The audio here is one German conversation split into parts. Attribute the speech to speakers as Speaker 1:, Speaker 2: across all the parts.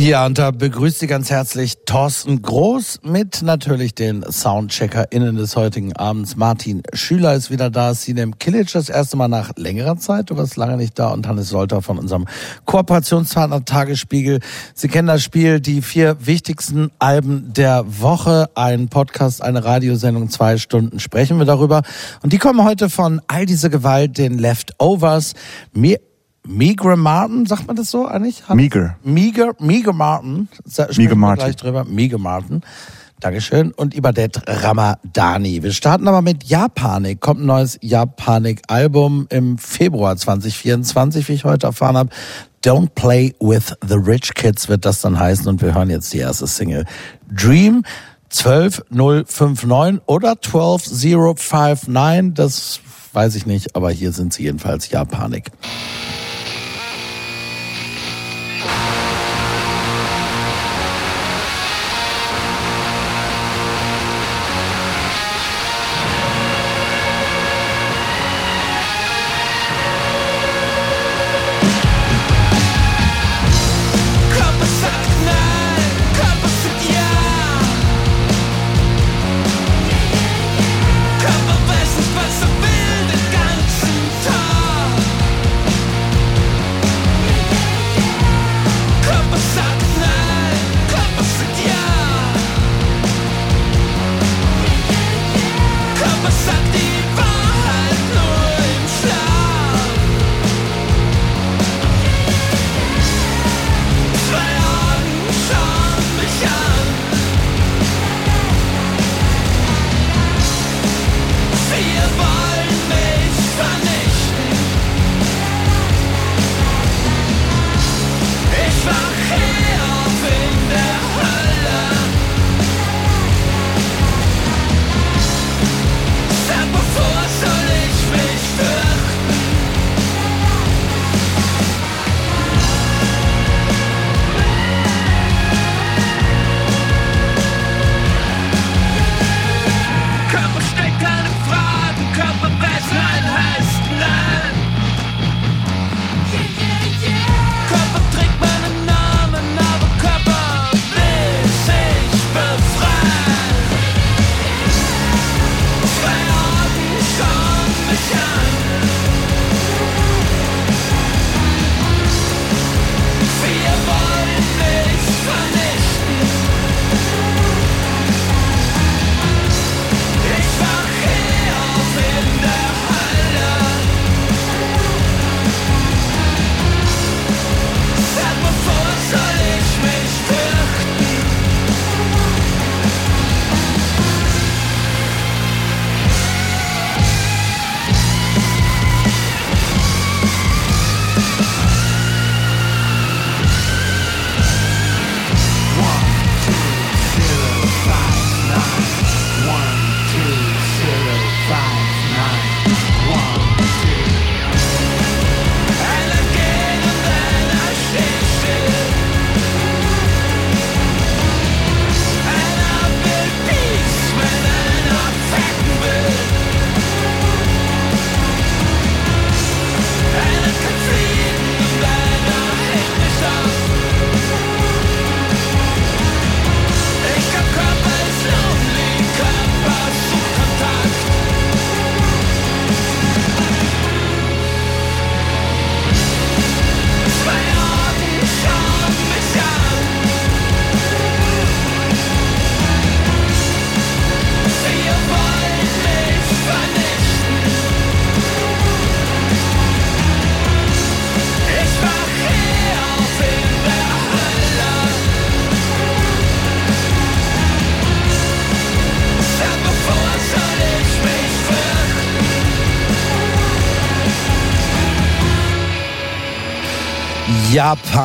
Speaker 1: Ja, und da begrüßt Sie ganz herzlich Thorsten Groß mit natürlich den SoundcheckerInnen des heutigen Abends. Martin Schüler ist wieder da, Sinem Kilic das erste Mal nach längerer Zeit, du warst lange nicht da und Hannes Solter von unserem Kooperationspartner Tagesspiegel. Sie kennen das Spiel, die vier wichtigsten Alben der Woche, ein Podcast, eine Radiosendung, zwei Stunden sprechen wir darüber. Und die kommen heute von All diese Gewalt, den Leftovers, mir Meager Martin, sagt man das so eigentlich?
Speaker 2: Meager.
Speaker 1: Meager, Meager Martin.
Speaker 2: Meager Martin.
Speaker 1: gleich drüber. Meager Martin. Dankeschön. Und Ibadet Ramadani. Wir starten aber mit Japanik. Kommt ein neues Japanik-Album im Februar 2024, wie ich heute erfahren habe. Don't Play with the Rich Kids wird das dann heißen. Und wir hören jetzt die erste Single. Dream 12059 oder 12059. Das weiß ich nicht, aber hier sind sie jedenfalls Japanik.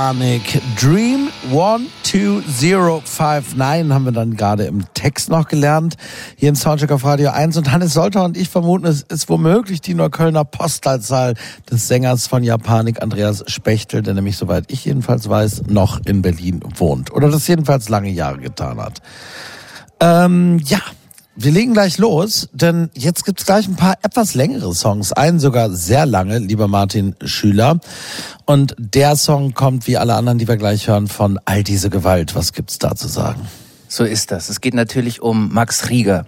Speaker 1: Japanik. Dream 12059 haben wir dann gerade im Text noch gelernt. Hier im Soundcheck auf Radio 1. Und Hannes Solter und ich vermuten, es ist womöglich die Neuköllner Postleitzahl des Sängers von Japanik, Andreas Spechtel, der nämlich, soweit ich jedenfalls weiß, noch in Berlin wohnt. Oder das jedenfalls lange Jahre getan hat. Ähm, ja, wir legen gleich los, denn jetzt gibt's gleich ein paar etwas längere Songs. Einen sogar sehr lange, lieber Martin Schüler. Und der Song kommt, wie alle anderen, die wir gleich hören, von All diese Gewalt. Was gibt's da zu sagen?
Speaker 2: So ist das. Es geht natürlich um Max Rieger.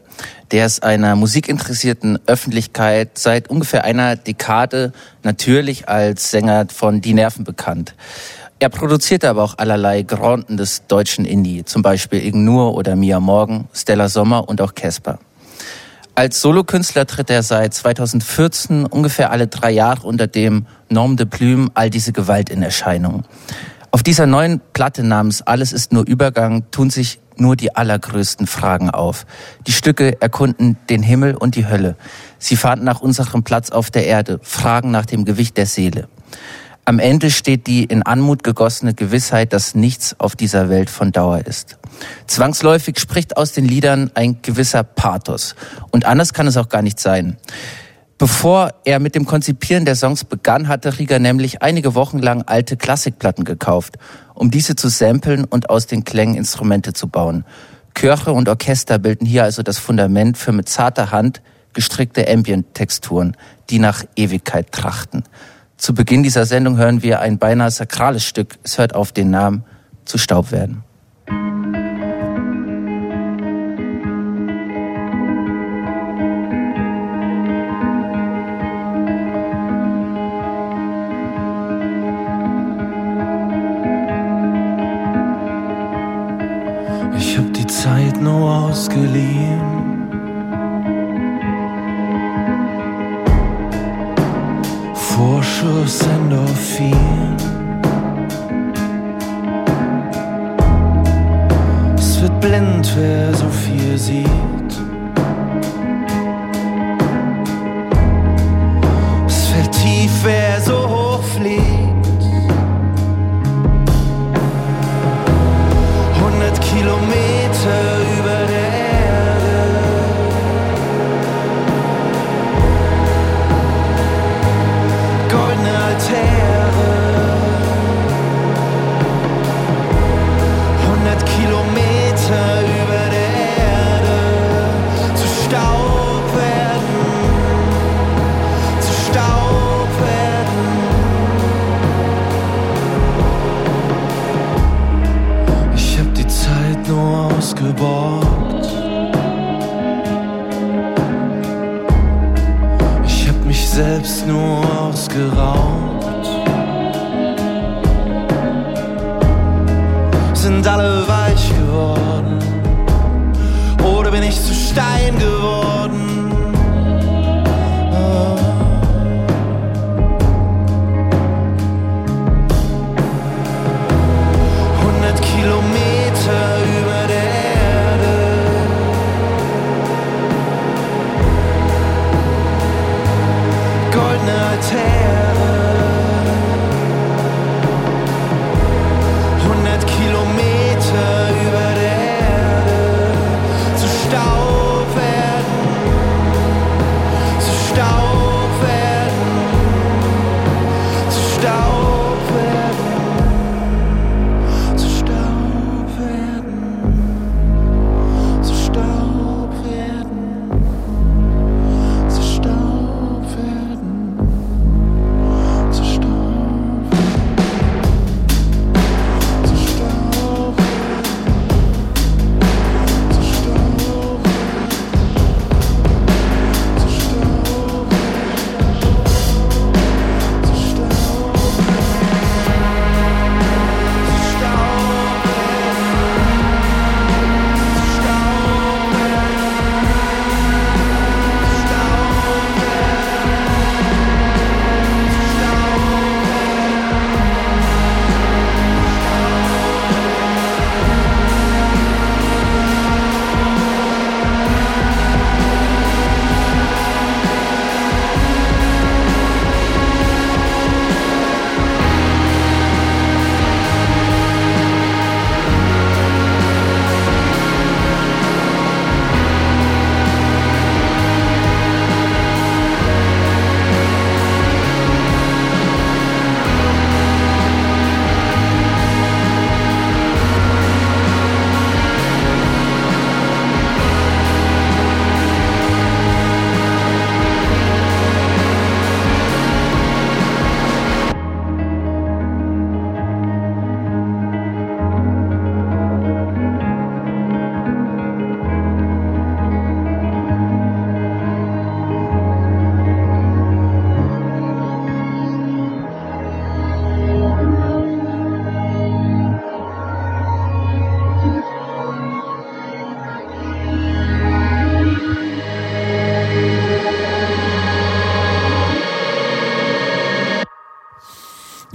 Speaker 2: Der ist einer musikinteressierten Öffentlichkeit seit ungefähr einer Dekade natürlich als Sänger von Die Nerven bekannt. Er produzierte aber auch allerlei Granden des deutschen Indie, zum Beispiel Ignur oder Mia Morgen, Stella Sommer und auch Casper. Als Solokünstler tritt er seit 2014 ungefähr alle drei Jahre unter dem Norm de Plume all diese Gewalt in Erscheinung. Auf dieser neuen Platte namens Alles ist nur Übergang tun sich nur die allergrößten Fragen auf. Die Stücke erkunden den Himmel und die Hölle. Sie fahnden nach unserem Platz auf der Erde, fragen nach dem Gewicht der Seele. Am Ende steht die in Anmut gegossene Gewissheit, dass nichts auf dieser Welt von Dauer ist. Zwangsläufig spricht aus den Liedern ein gewisser Pathos. Und anders kann es auch gar nicht sein. Bevor er mit dem Konzipieren der Songs begann, hatte Rieger nämlich einige Wochen lang alte Klassikplatten gekauft, um diese zu samplen und aus den Klängen Instrumente zu bauen. Chöre und Orchester bilden hier also das Fundament für mit zarter Hand gestrickte Ambient-Texturen, die nach Ewigkeit trachten. Zu Beginn dieser Sendung hören wir ein beinahe sakrales Stück. Es hört auf den Namen zu Staub werden.
Speaker 3: Ich hab die Zeit nur ausgeliehen Vorschuss Endorphin. Es wird blind, wer so viel sieht.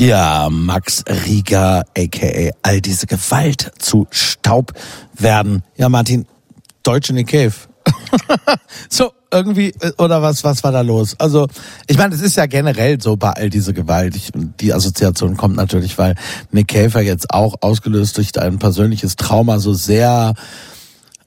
Speaker 1: Ja, Max Rieger, aka all diese Gewalt zu Staub werden. Ja, Martin, Deutsche Nick Cave. so, irgendwie, äh, oder was, was war da los? Also, ich meine, es ist ja generell so bei all diese Gewalt. Ich, die Assoziation kommt natürlich, weil Nick Käfer jetzt auch ausgelöst durch ein persönliches Trauma so sehr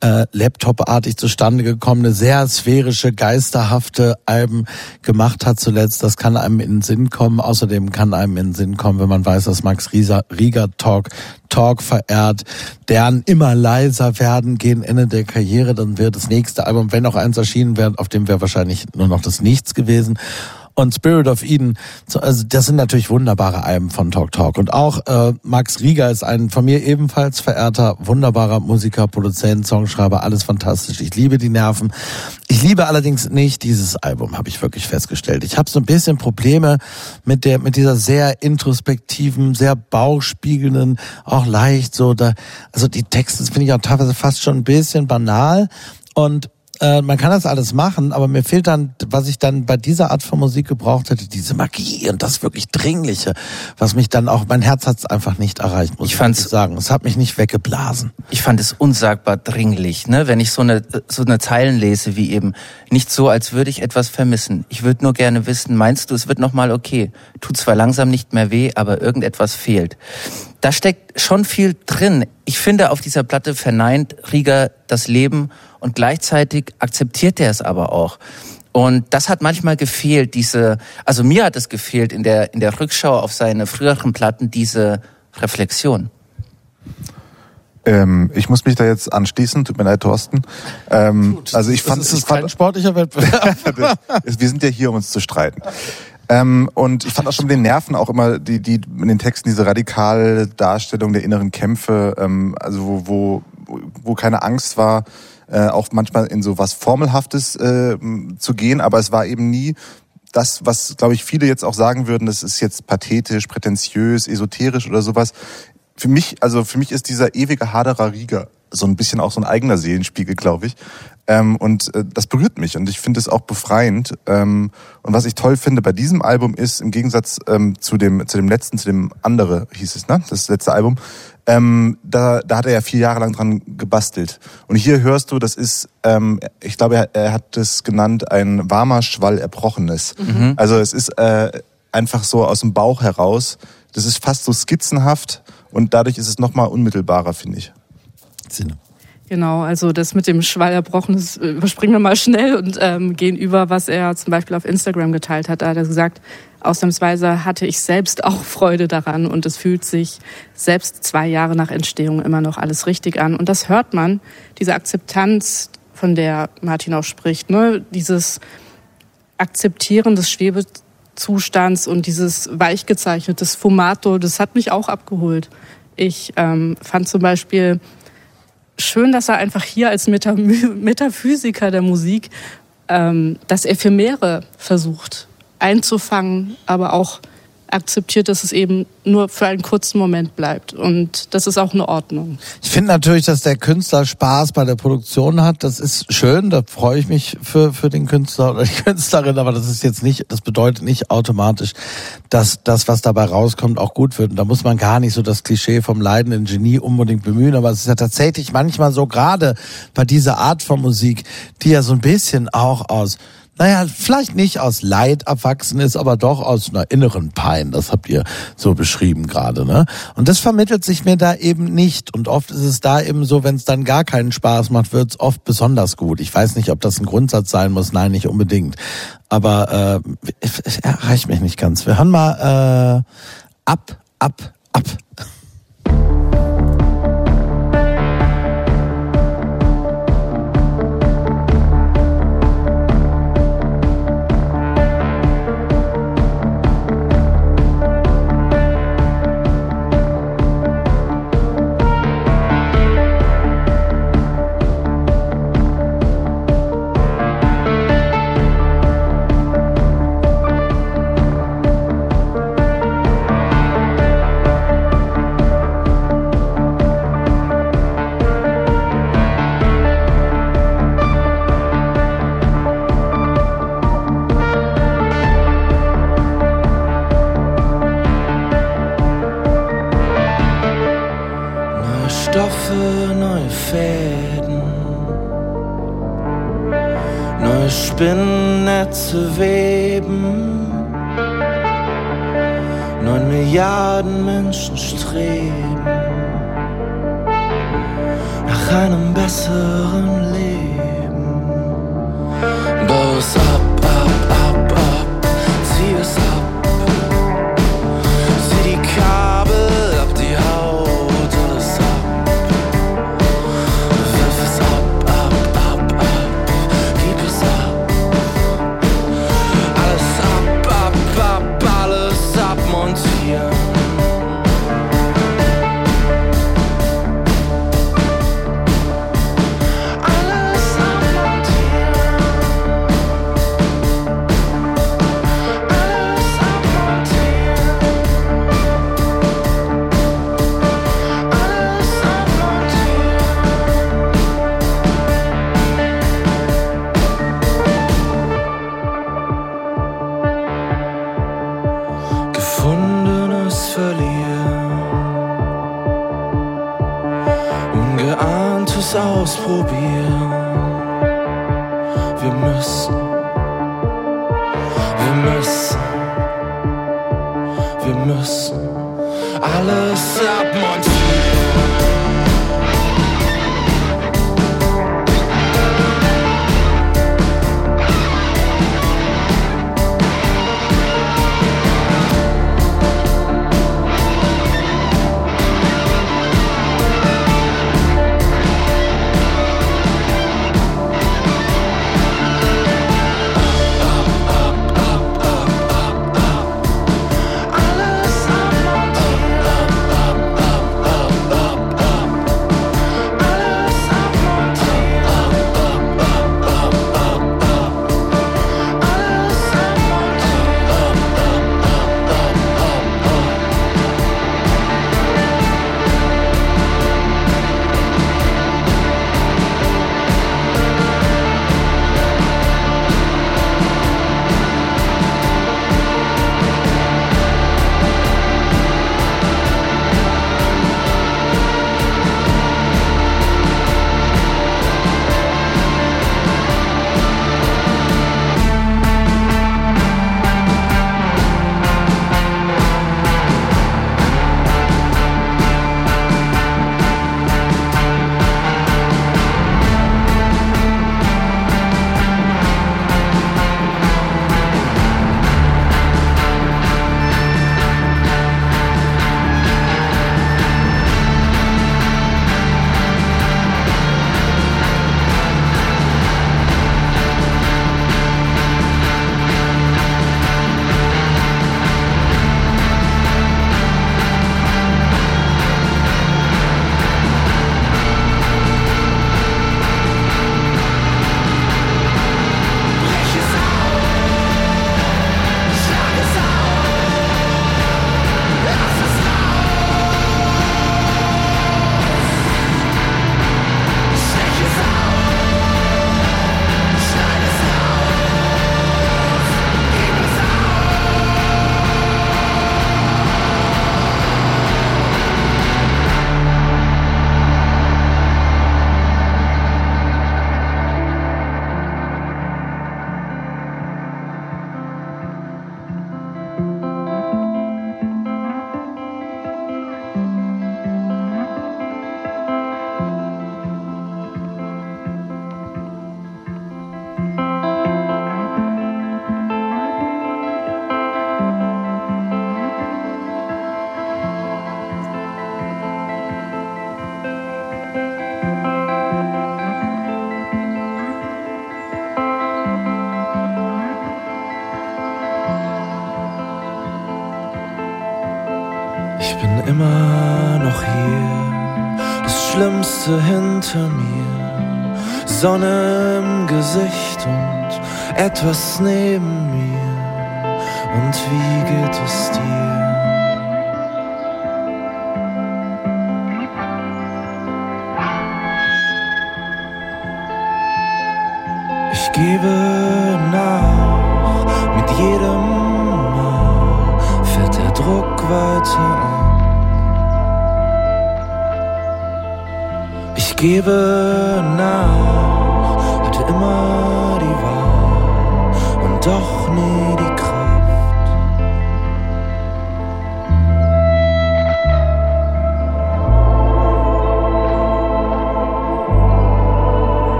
Speaker 1: äh, Laptop-artig zustande gekommene, sehr sphärische, geisterhafte Alben gemacht hat zuletzt. Das kann einem in den Sinn kommen. Außerdem kann einem in den Sinn kommen, wenn man weiß, dass Max Rieger, Talk, Talk verehrt, deren immer leiser werden gegen Ende der Karriere. Dann wird das nächste Album, wenn auch eins erschienen wäre, auf dem wäre wahrscheinlich nur noch das Nichts gewesen und Spirit of Eden. Also das sind natürlich wunderbare Alben von Talk Talk. Und auch äh, Max Rieger ist ein von mir ebenfalls verehrter, wunderbarer Musiker, Produzent, Songschreiber, alles fantastisch. Ich liebe die Nerven. Ich liebe allerdings nicht dieses Album, habe ich wirklich festgestellt. Ich habe so ein bisschen Probleme mit der mit dieser sehr introspektiven, sehr bauchspiegelnden, auch leicht so da. Also die Texte finde ich auch teilweise fast schon ein bisschen banal und äh, man kann das alles machen, aber mir fehlt dann, was ich dann bei dieser Art von Musik gebraucht hätte, diese Magie und das wirklich Dringliche, was mich dann auch, mein Herz hat es einfach nicht erreicht, muss ich, ich sagen. Es hat mich nicht weggeblasen.
Speaker 2: Ich fand es unsagbar dringlich, ne? wenn ich so eine, so eine Zeilen lese wie eben, nicht so, als würde ich etwas vermissen. Ich würde nur gerne wissen, meinst du, es wird nochmal okay? Tut zwar langsam nicht mehr weh, aber irgendetwas fehlt da steckt schon viel drin. Ich finde, auf dieser Platte verneint Rieger das Leben und gleichzeitig akzeptiert er es aber auch. Und das hat manchmal gefehlt, diese, also mir hat es gefehlt in der, in der Rückschau auf seine früheren Platten, diese Reflexion.
Speaker 4: Ähm, ich muss mich da jetzt anschließen, tut mir leid, Thorsten. Ähm, Gut, also ich fand,
Speaker 1: das ist kein sportlicher Wettbewerb.
Speaker 4: wir sind ja hier, um uns zu streiten. Ähm, und ich fand auch schon mit den Nerven auch immer die, die in den Texten diese radikale Darstellung der inneren Kämpfe, ähm, also wo, wo, wo keine Angst war, äh, auch manchmal in so was Formelhaftes äh, zu gehen, aber es war eben nie das, was, glaube ich, viele jetzt auch sagen würden, das ist jetzt pathetisch, prätentiös, esoterisch oder sowas. Für mich, also für mich ist dieser ewige Haderer Rieger so ein bisschen auch so ein eigener Seelenspiegel, glaube ich. Ähm, und äh, das berührt mich und ich finde es auch befreiend. Ähm, und was ich toll finde bei diesem Album ist, im Gegensatz ähm, zu dem zu dem letzten, zu dem andere hieß es, ne? Das letzte Album, ähm, da, da hat er ja vier Jahre lang dran gebastelt. Und hier hörst du, das ist, ähm, ich glaube, er, er hat es genannt, ein warmer Schwall Erbrochenes. Mhm. Also es ist äh, einfach so aus dem Bauch heraus. Das ist fast so skizzenhaft und dadurch ist es nochmal unmittelbarer, finde ich.
Speaker 5: Sinne. Genau, also das mit dem Schwall erbrochen, das überspringen wir mal schnell und ähm, gehen über, was er zum Beispiel auf Instagram geteilt hat. Da hat er gesagt, ausnahmsweise hatte ich selbst auch Freude daran und es fühlt sich selbst zwei Jahre nach Entstehung immer noch alles richtig an. Und das hört man, diese Akzeptanz, von der Martin auch spricht, ne? dieses Akzeptieren des Schwebezustands und dieses weichgezeichnetes Fumato, das hat mich auch abgeholt. Ich ähm, fand zum Beispiel schön, dass er einfach hier als Meta Metaphysiker der Musik ähm, das Ephemere versucht einzufangen, aber auch akzeptiert, dass es eben nur für einen kurzen Moment bleibt. Und das ist auch eine Ordnung.
Speaker 1: Ich finde natürlich, dass der Künstler Spaß bei der Produktion hat. Das ist schön, da freue ich mich für, für den Künstler oder die Künstlerin, aber das ist jetzt nicht, das bedeutet nicht automatisch, dass das, was dabei rauskommt, auch gut wird. Und da muss man gar nicht so das Klischee vom leidenden Genie unbedingt bemühen, aber es ist ja tatsächlich manchmal so, gerade bei dieser Art von Musik, die ja so ein bisschen auch aus naja, vielleicht nicht aus Leid erwachsen ist, aber doch aus einer inneren Pein. Das habt ihr so beschrieben gerade. Ne? Und das vermittelt sich mir da eben nicht. Und oft ist es da eben so, wenn es dann gar keinen Spaß macht, wird es oft besonders gut. Ich weiß nicht, ob das ein Grundsatz sein muss. Nein, nicht unbedingt. Aber äh, erreicht mich nicht ganz. Wir hören mal äh, ab, ab, ab.
Speaker 3: Spinnennetze weben. Neun Milliarden Menschen streben nach einem besseren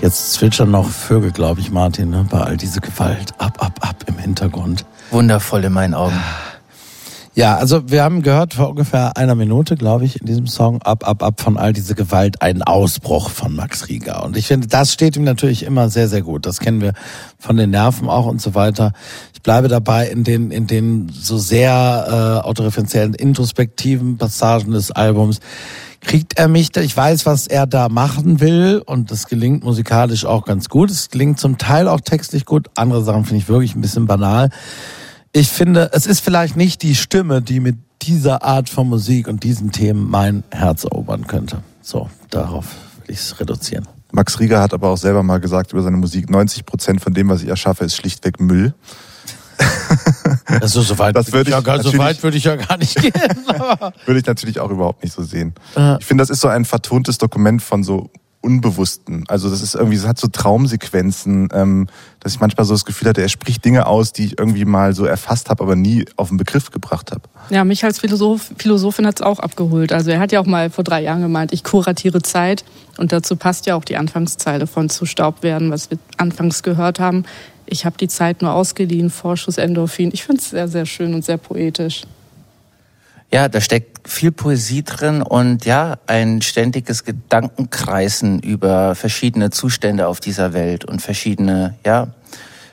Speaker 1: Jetzt zwitschern noch Vögel, glaube ich, Martin, ne? bei all diese Gewalt. Ab, ab, ab im Hintergrund.
Speaker 2: Wundervoll in meinen Augen.
Speaker 1: Ja, also wir haben gehört vor ungefähr einer Minute, glaube ich, in diesem Song Ab, ab, ab von all diese Gewalt, ein Ausbruch von Max Rieger. Und ich finde, das steht ihm natürlich immer sehr, sehr gut. Das kennen wir von den Nerven auch und so weiter. Ich bleibe dabei in den, in den so sehr äh, autoreferenziellen, introspektiven Passagen des Albums kriegt er mich, ich weiß, was er da machen will und das gelingt musikalisch auch ganz gut. Es gelingt zum Teil auch textlich gut, andere Sachen finde ich wirklich ein bisschen banal. Ich finde, es ist vielleicht nicht die Stimme, die mit dieser Art von Musik und diesen Themen mein Herz erobern könnte. So, darauf will ich es reduzieren.
Speaker 4: Max Rieger hat aber auch selber mal gesagt über seine Musik, 90 Prozent von dem, was ich erschaffe, ist schlichtweg Müll.
Speaker 1: Also so weit,
Speaker 4: Das würde ich
Speaker 1: ja, gar- so weit würde ich ja gar nicht gehen.
Speaker 4: Würde ich natürlich auch überhaupt nicht so sehen. Ich finde, das ist so ein vertontes Dokument von so Unbewussten. Also das ist irgendwie, es hat so Traumsequenzen, ähm, dass ich manchmal so das Gefühl hatte, er spricht Dinge aus, die ich irgendwie mal so erfasst habe, aber nie auf den Begriff gebracht habe.
Speaker 5: Ja, mich als Philosoph, Philosophin hat's auch abgeholt. Also er hat ja auch mal vor drei Jahren gemeint, ich kuratiere Zeit. Und dazu passt ja auch die Anfangszeile von Zu Staub werden, was wir anfangs gehört haben. Ich habe die Zeit nur ausgeliehen, Vorschuss Endorphin. Ich finde es sehr, sehr schön und sehr poetisch.
Speaker 2: Ja, da steckt viel Poesie drin und ja, ein ständiges Gedankenkreisen über verschiedene Zustände auf dieser Welt und verschiedene, ja,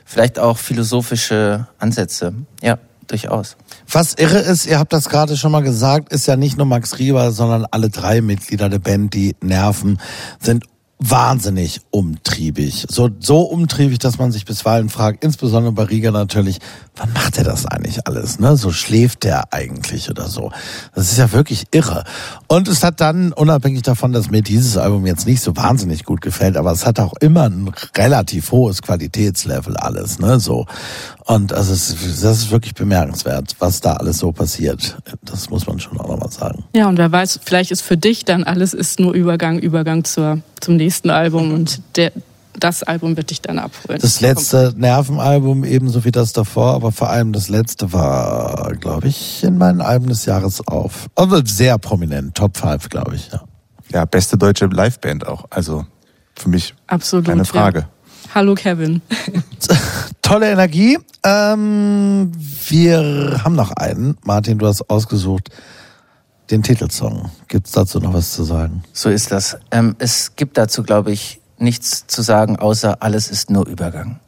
Speaker 2: vielleicht auch philosophische Ansätze. Ja, durchaus.
Speaker 1: Was irre ist, ihr habt das gerade schon mal gesagt, ist ja nicht nur Max Rieber, sondern alle drei Mitglieder der Band, die Nerven, sind wahnsinnig umtriebig. So, so umtriebig, dass man sich bisweilen fragt, insbesondere bei Rieger natürlich, wann macht er das eigentlich alles? Ne? So schläft der eigentlich oder so. Das ist ja wirklich irre. Und es hat dann, unabhängig davon, dass mir dieses Album jetzt nicht so wahnsinnig gut gefällt, aber es hat auch immer ein relativ hohes Qualitätslevel alles, ne? So. Und also es, das ist wirklich bemerkenswert, was da alles so passiert. Das muss man schon auch nochmal sagen.
Speaker 5: Ja, und wer weiß, vielleicht ist für dich dann alles ist nur Übergang, Übergang zur, zum nächsten Album und der, das Album wird dich dann abholen.
Speaker 1: Das letzte Nervenalbum ebenso wie das davor, aber vor allem das letzte war, glaube ich, in meinen Alben des Jahres auf. Also sehr prominent, Top 5, glaube ich, ja.
Speaker 4: Ja, beste deutsche Liveband auch. Also für mich
Speaker 5: Absolut.
Speaker 4: keine Frage.
Speaker 5: Ja. Hallo Kevin.
Speaker 1: Tolle Energie. Ähm, wir haben noch einen. Martin, du hast ausgesucht den Titelsong. Gibt's dazu noch was zu sagen?
Speaker 2: So ist das. Ähm, es gibt dazu, glaube ich, nichts zu sagen, außer alles ist nur Übergang.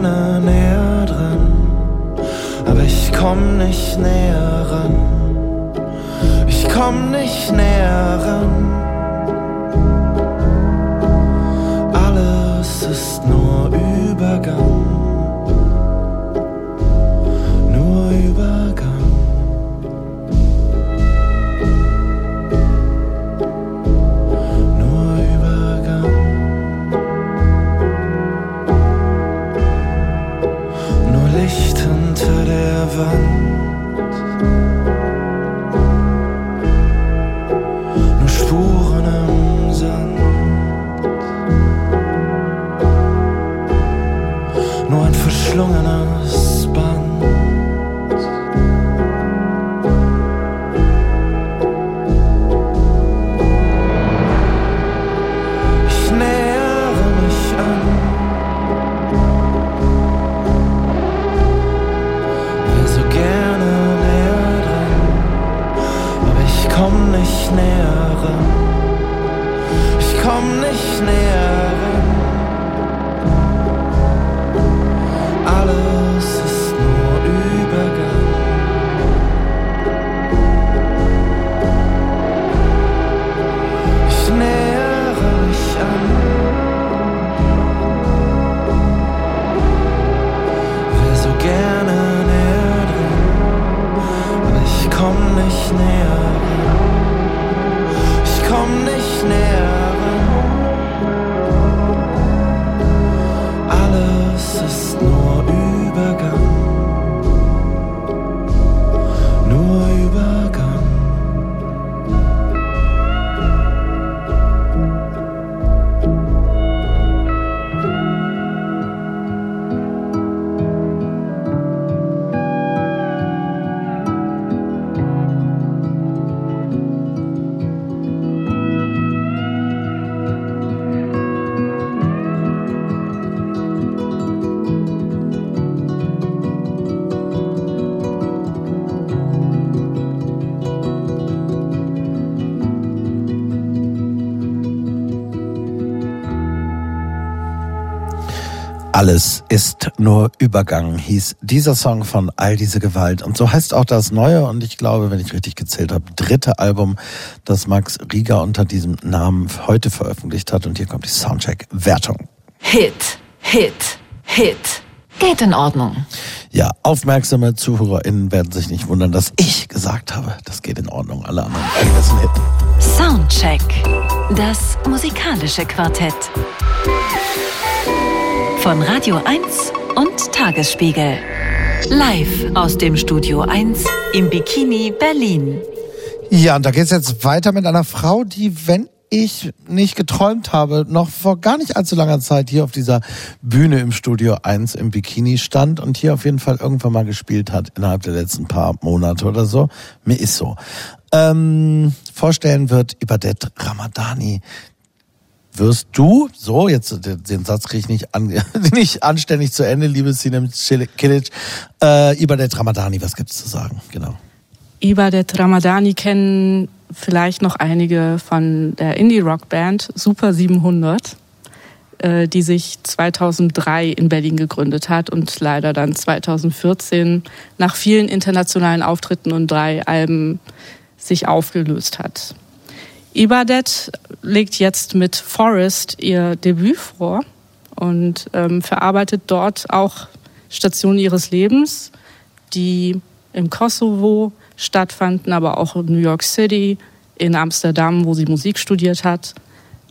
Speaker 3: Gerne näher dran, aber ich komm nicht näher ran. Ich komm nicht näher ran. Alles ist nur Übergang. Alles ist nur Übergang,
Speaker 1: hieß dieser Song von All diese Gewalt. Und so heißt auch das neue und ich glaube, wenn ich richtig gezählt habe, dritte Album, das Max Rieger unter diesem Namen heute veröffentlicht hat. Und hier kommt die Soundcheck-Wertung.
Speaker 6: Hit, Hit, Hit. Geht in Ordnung.
Speaker 1: Ja, aufmerksame ZuhörerInnen werden sich nicht wundern, dass ich gesagt habe, das geht in Ordnung. Alle anderen kriegen das ein Hit.
Speaker 6: Soundcheck. Das musikalische Quartett. Von Radio 1 und Tagesspiegel. Live aus dem Studio 1 im Bikini Berlin.
Speaker 1: Ja, und da geht's jetzt weiter mit einer Frau, die, wenn ich nicht geträumt habe, noch vor gar nicht allzu langer Zeit hier auf dieser Bühne im Studio 1 im Bikini stand und hier auf jeden Fall irgendwann mal gespielt hat innerhalb der letzten paar Monate oder so. Mir ist so. Ähm, vorstellen wird Ibadet Ramadani. Wirst du, so, jetzt den Satz kriege ich nicht, an, nicht anständig zu Ende, liebe Sinem Kilic, äh, Ibadet Ramadani, was gibt's zu sagen? Genau.
Speaker 5: Ibadet Ramadani kennen vielleicht noch einige von der Indie-Rock-Band Super 700, äh, die sich 2003 in Berlin gegründet hat und leider dann 2014 nach vielen internationalen Auftritten und drei Alben sich aufgelöst hat. Ibadet legt jetzt mit Forest ihr Debüt vor und ähm, verarbeitet dort auch Stationen ihres Lebens, die im Kosovo stattfanden, aber auch in New York City, in Amsterdam, wo sie Musik studiert hat.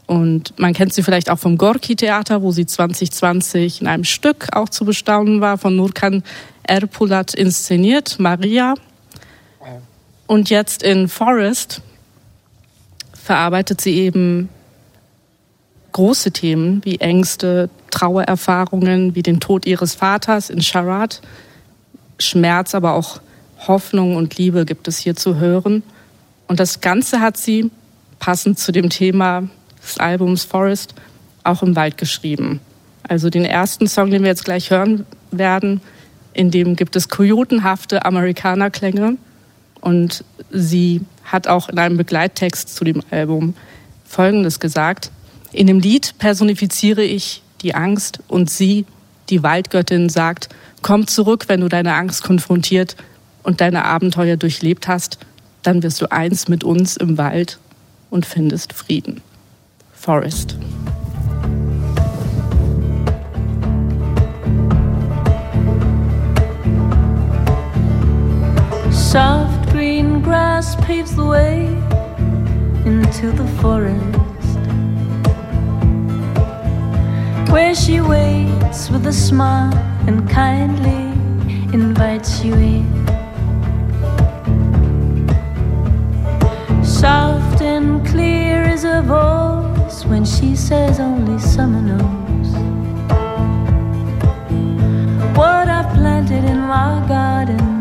Speaker 5: Und man kennt sie vielleicht auch vom Gorki Theater, wo sie 2020 in einem Stück auch zu bestaunen war, von Nurkan Erpulat inszeniert, Maria. Und jetzt in Forest verarbeitet sie eben große Themen wie Ängste, Trauererfahrungen, wie den Tod ihres Vaters in Sharat. Schmerz, aber auch Hoffnung und Liebe gibt es hier zu hören. Und das Ganze hat sie, passend zu dem Thema des Albums Forest, auch im Wald geschrieben. Also den ersten Song, den wir jetzt gleich hören werden, in dem gibt es kojotenhafte Amerikanerklänge. Und sie hat auch in einem Begleittext zu dem Album Folgendes gesagt. In dem Lied personifiziere ich die Angst und sie, die Waldgöttin, sagt, komm zurück, wenn du deine Angst konfrontiert und deine Abenteuer durchlebt hast, dann wirst du eins mit uns im Wald und findest Frieden. Forest.
Speaker 7: Soft grass paves the way into the forest where she waits with a smile and kindly invites you in. Soft and clear is her voice when she says only summer knows what I've planted in my garden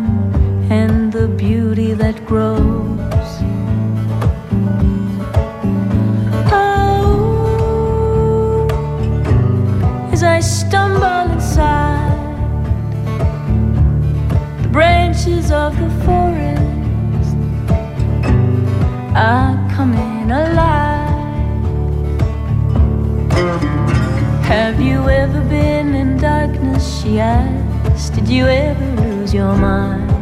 Speaker 7: the beauty that grows. Oh, as I stumble inside the branches of the forest are coming alive. Have you ever been in darkness? She asked. Did you ever lose your mind?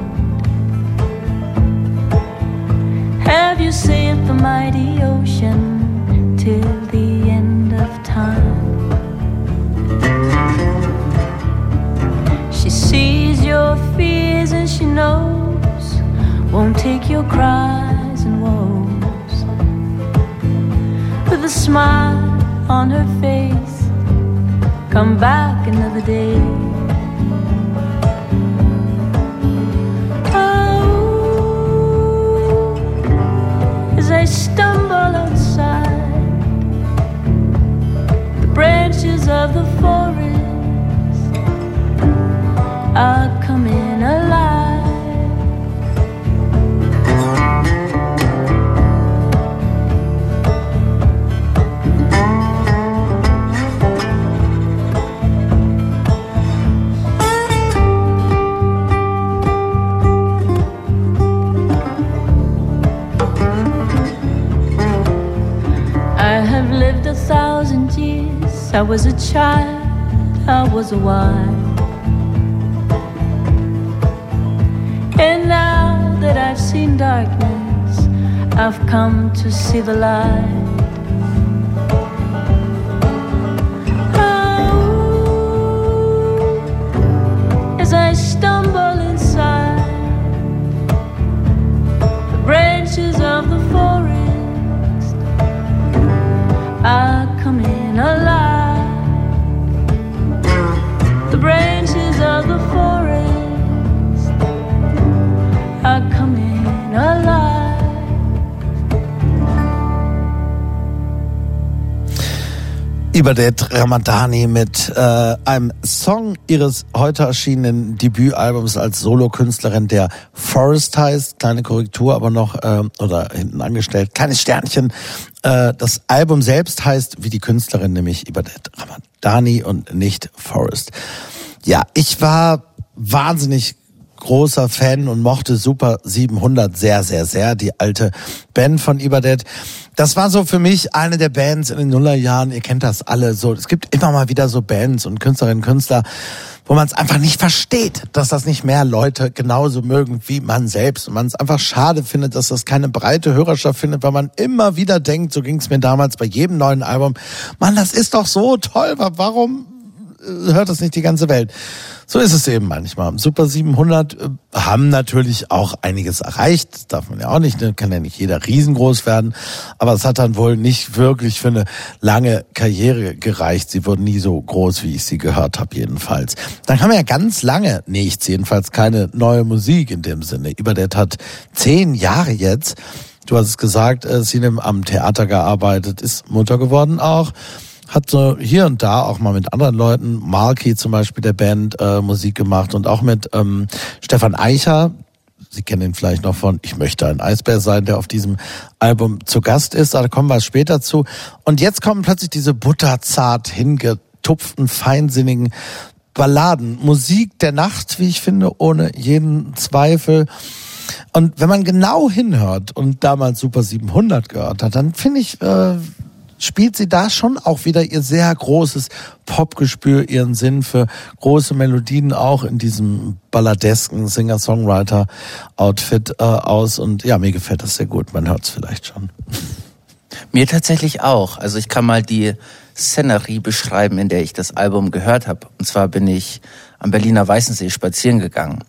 Speaker 7: Have you sailed the mighty ocean till the end of time? She sees your fears and she knows won't take your cries and woes. With a smile on her face, come back another day. I stumble outside the branches of the forest are coming was a child, I was a wild. And now that I've seen darkness, I've come to see the light.
Speaker 1: Ibadet Ramadani mit äh, einem Song ihres heute erschienenen Debütalbums als Solokünstlerin, der Forest heißt. Kleine Korrektur, aber noch, äh, oder hinten angestellt, kleines Sternchen. Äh, das Album selbst heißt wie die Künstlerin, nämlich Ibadet Ramadani und nicht Forest. Ja, ich war wahnsinnig großer Fan und mochte Super 700 sehr, sehr, sehr. Die alte Band von Ibadet. Das war so für mich eine der Bands in den Nullerjahren. Ihr kennt das alle so. Es gibt immer mal wieder so Bands und Künstlerinnen und Künstler, wo man es einfach nicht versteht, dass das nicht mehr Leute genauso mögen wie man selbst. Und man es einfach schade findet, dass das keine breite Hörerschaft findet, weil man immer wieder denkt, so ging es mir damals bei jedem neuen Album, Mann, das ist doch so toll, warum hört das nicht die ganze Welt. So ist es eben manchmal. Super 700 äh, haben natürlich auch einiges erreicht. Das darf man ja auch nicht, ne? kann ja nicht jeder riesengroß werden. Aber es hat dann wohl nicht wirklich für eine lange Karriere gereicht. Sie wurden nie so groß, wie ich sie gehört habe, jedenfalls. Dann haben wir ja ganz lange nichts, jedenfalls keine neue Musik in dem Sinne. Überdet hat zehn Jahre jetzt. Du hast es gesagt, äh, Sinem am Theater gearbeitet, ist Mutter geworden auch hat so hier und da auch mal mit anderen Leuten, Marky zum Beispiel der Band, äh, Musik gemacht und auch mit ähm, Stefan Eicher. Sie kennen ihn vielleicht noch von Ich möchte ein Eisbär sein, der auf diesem Album zu Gast ist. Da kommen wir später zu. Und jetzt kommen plötzlich diese butterzart hingetupften, feinsinnigen Balladen. Musik der Nacht, wie ich finde, ohne jeden Zweifel. Und wenn man genau hinhört und damals Super 700 gehört hat, dann finde ich, äh, spielt sie da schon auch wieder ihr sehr großes Popgespür, ihren Sinn für große Melodien auch in diesem balladesken Singer-Songwriter-Outfit äh, aus. Und ja, mir gefällt das sehr gut. Man hört es vielleicht schon.
Speaker 2: Mir tatsächlich auch. Also ich kann mal die Szenerie beschreiben, in der ich das Album gehört habe. Und zwar bin ich am Berliner Weißensee spazieren gegangen.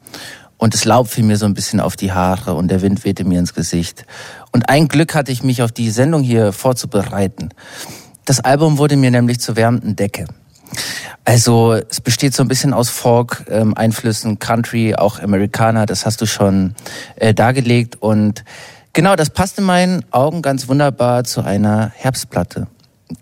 Speaker 2: Und das Laub fiel mir so ein bisschen auf die Haare und der Wind wehte mir ins Gesicht. Und ein Glück hatte ich mich auf die Sendung hier vorzubereiten. Das Album wurde mir nämlich zur wärmenden Decke. Also es besteht so ein bisschen aus Folk, ähm, Country, auch Amerikaner, das hast du schon äh, dargelegt. Und genau, das passt in meinen Augen ganz wunderbar zu einer Herbstplatte.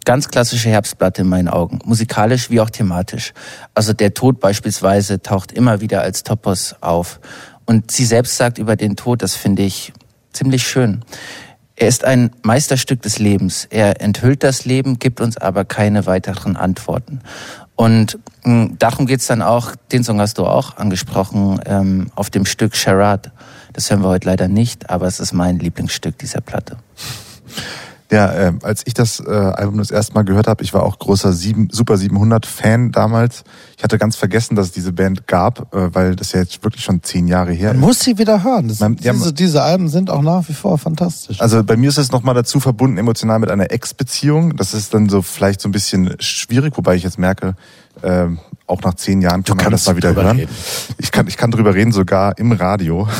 Speaker 2: Ganz klassische Herbstplatte in meinen Augen, musikalisch wie auch thematisch. Also der Tod beispielsweise taucht immer wieder als Topos auf. Und sie selbst sagt über den Tod, das finde ich ziemlich schön. Er ist ein Meisterstück des Lebens. Er enthüllt das Leben, gibt uns aber keine weiteren Antworten. Und mh, darum geht's dann auch, den Song hast du auch angesprochen, ähm, auf dem Stück Charade. Das hören wir heute leider nicht, aber es ist mein Lieblingsstück dieser Platte.
Speaker 4: Ja, äh, als ich das äh, Album das erste Mal gehört habe, ich war auch großer sieben, Super 700 Fan damals. Ich hatte ganz vergessen, dass es diese Band gab, äh, weil das ja jetzt wirklich schon zehn Jahre her
Speaker 1: Man
Speaker 4: ist.
Speaker 1: muss sie wieder hören. Das,
Speaker 4: Man- ja,
Speaker 1: diese, diese Alben sind auch nach wie vor fantastisch.
Speaker 4: Also bei mir ist es nochmal dazu verbunden emotional mit einer Ex-Beziehung. Das ist dann so vielleicht so ein bisschen schwierig, wobei ich jetzt merke, ähm, auch nach zehn Jahren kann man
Speaker 1: kannst
Speaker 4: das mal wieder hören.
Speaker 1: reden.
Speaker 4: Ich kann, ich kann drüber reden, sogar im Radio.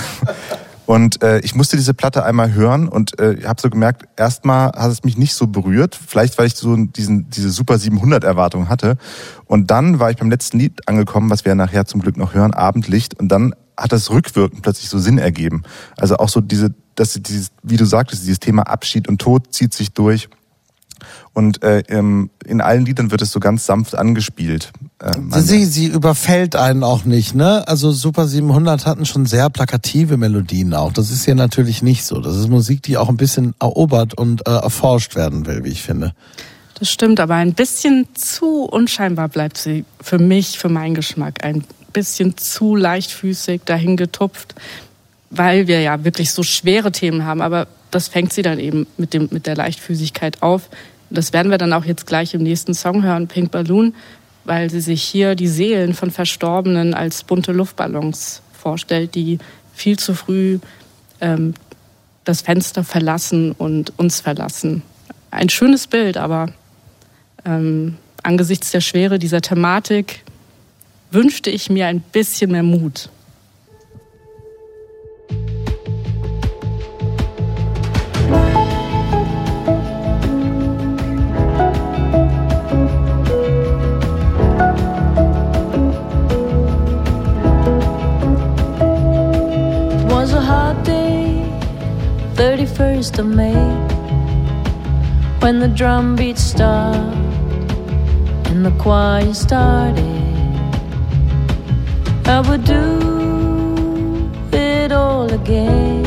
Speaker 4: Und äh, ich musste diese Platte einmal hören und äh, habe so gemerkt, erstmal hat es mich nicht so berührt, vielleicht weil ich so diesen, diese Super 700 Erwartung hatte. Und dann war ich beim letzten Lied angekommen, was wir nachher zum Glück noch hören, Abendlicht. Und dann hat das rückwirkend plötzlich so Sinn ergeben. Also auch so diese, dass dieses, wie du sagtest, dieses Thema Abschied und Tod zieht sich durch. Und äh, in allen Liedern wird es so ganz sanft angespielt.
Speaker 1: Ähm, sie, sie überfällt einen auch nicht, ne? Also Super 700 hatten schon sehr plakative Melodien auch. Das ist hier natürlich nicht so. Das ist Musik, die auch ein bisschen erobert und äh, erforscht werden will, wie ich finde.
Speaker 5: Das stimmt, aber ein bisschen zu unscheinbar bleibt sie für mich, für meinen Geschmack. Ein bisschen zu leichtfüßig dahin getupft, weil wir ja wirklich so schwere Themen haben. Aber das fängt sie dann eben mit, dem, mit der Leichtfüßigkeit auf. Das werden wir dann auch jetzt gleich im nächsten Song hören, Pink Balloon, weil sie sich hier die Seelen von Verstorbenen als bunte Luftballons vorstellt, die viel zu früh ähm, das Fenster verlassen und uns verlassen. Ein schönes Bild, aber ähm, angesichts der Schwere dieser Thematik wünschte ich mir ein bisschen mehr Mut.
Speaker 7: 31st of May, when the drum beat stopped and the choir started. I would do it all again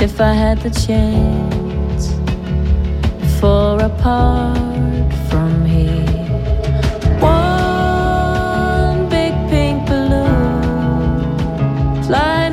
Speaker 7: if I had the chance before I part from here. One big pink balloon flying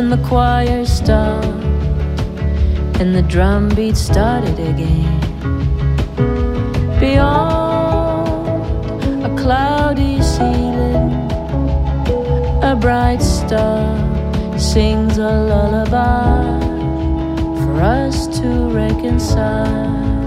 Speaker 7: when the choir stopped and the drum beat started again. Beyond a cloudy ceiling, a bright star sings a lullaby for us to reconcile.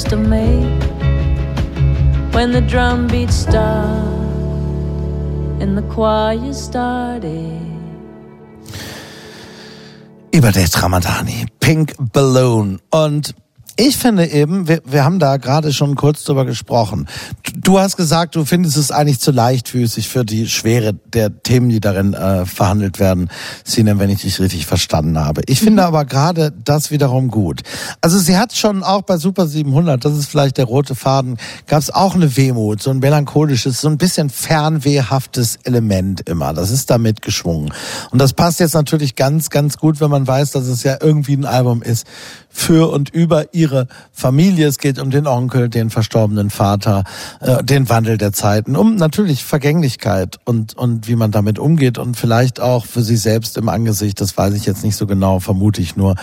Speaker 7: 31st of May, when the drum beat stopped and the choir started.
Speaker 1: Über der Tramadani, Pink Balloon. Und ich finde eben, wir, wir haben da gerade schon kurz drüber gesprochen. Du hast gesagt, du findest es eigentlich zu leichtfüßig für die Schwere der Themen, die darin äh, verhandelt werden, Sinem, wenn ich dich richtig verstanden habe. Ich finde aber gerade das wiederum gut. Also sie hat schon auch bei Super 700, das ist vielleicht der rote Faden, gab es auch eine Wehmut, so ein melancholisches, so ein bisschen fernwehhaftes Element immer. Das ist damit geschwungen. Und das passt jetzt natürlich ganz, ganz gut, wenn man weiß, dass es ja irgendwie ein Album ist für und über ihre Familie. Es geht um den Onkel, den verstorbenen Vater, äh, den Wandel der Zeiten, um natürlich Vergänglichkeit und, und wie man damit umgeht und vielleicht auch für sie selbst im Angesicht, das weiß ich jetzt nicht so genau, vermute ich nur,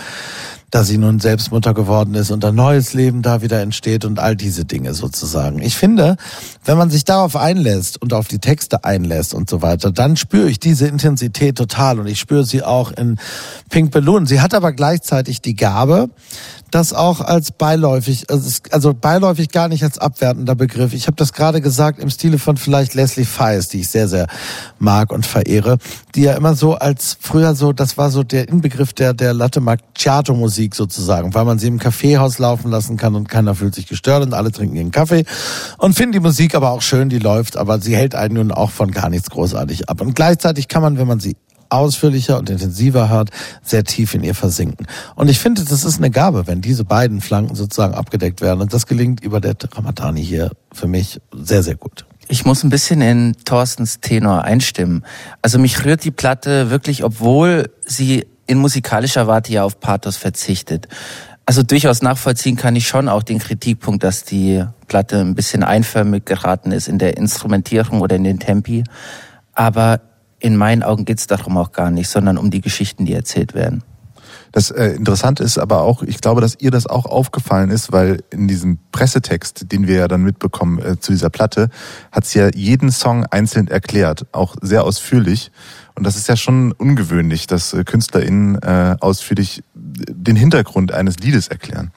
Speaker 1: dass sie nun Selbstmutter geworden ist und ein neues Leben da wieder entsteht und all diese Dinge sozusagen. Ich finde, wenn man sich darauf einlässt und auf die Texte einlässt und so weiter, dann spüre ich diese Intensität total und ich spüre sie auch in Pink Balloon. Sie hat aber gleichzeitig die Gabe, das auch als beiläufig, also, also beiläufig gar nicht als abwertender Begriff. Ich habe das gerade gesagt im Stile von vielleicht Leslie Feist, die ich sehr, sehr mag und verehre, die ja immer so als früher so, das war so der Inbegriff der, der Latte Macchiato Musik sozusagen, weil man sie im Kaffeehaus laufen lassen kann und keiner fühlt sich gestört und alle trinken ihren Kaffee und finden die Musik aber auch schön, die läuft, aber sie hält einen nun auch von gar nichts großartig ab. Und gleichzeitig kann man, wenn man sie ausführlicher und intensiver hört, sehr tief in ihr versinken. Und ich finde, das ist eine Gabe, wenn diese beiden Flanken sozusagen abgedeckt werden. Und das gelingt über der Ramadani hier für mich sehr, sehr gut.
Speaker 2: Ich muss ein bisschen in Thorstens Tenor einstimmen. Also mich rührt die Platte wirklich, obwohl sie in musikalischer Warte ja auf Pathos verzichtet. Also durchaus nachvollziehen kann ich schon auch den Kritikpunkt, dass die Platte ein bisschen einförmig geraten ist in der Instrumentierung oder in den Tempi. Aber in meinen Augen geht es darum auch gar nicht, sondern um die Geschichten, die erzählt werden.
Speaker 4: Das äh, Interessante ist aber auch, ich glaube, dass ihr das auch aufgefallen ist, weil in diesem Pressetext, den wir ja dann mitbekommen äh, zu dieser Platte, hat sie ja jeden Song einzeln erklärt, auch sehr ausführlich. Und das ist ja schon ungewöhnlich, dass äh, KünstlerInnen äh, ausführlich den Hintergrund eines Liedes erklären.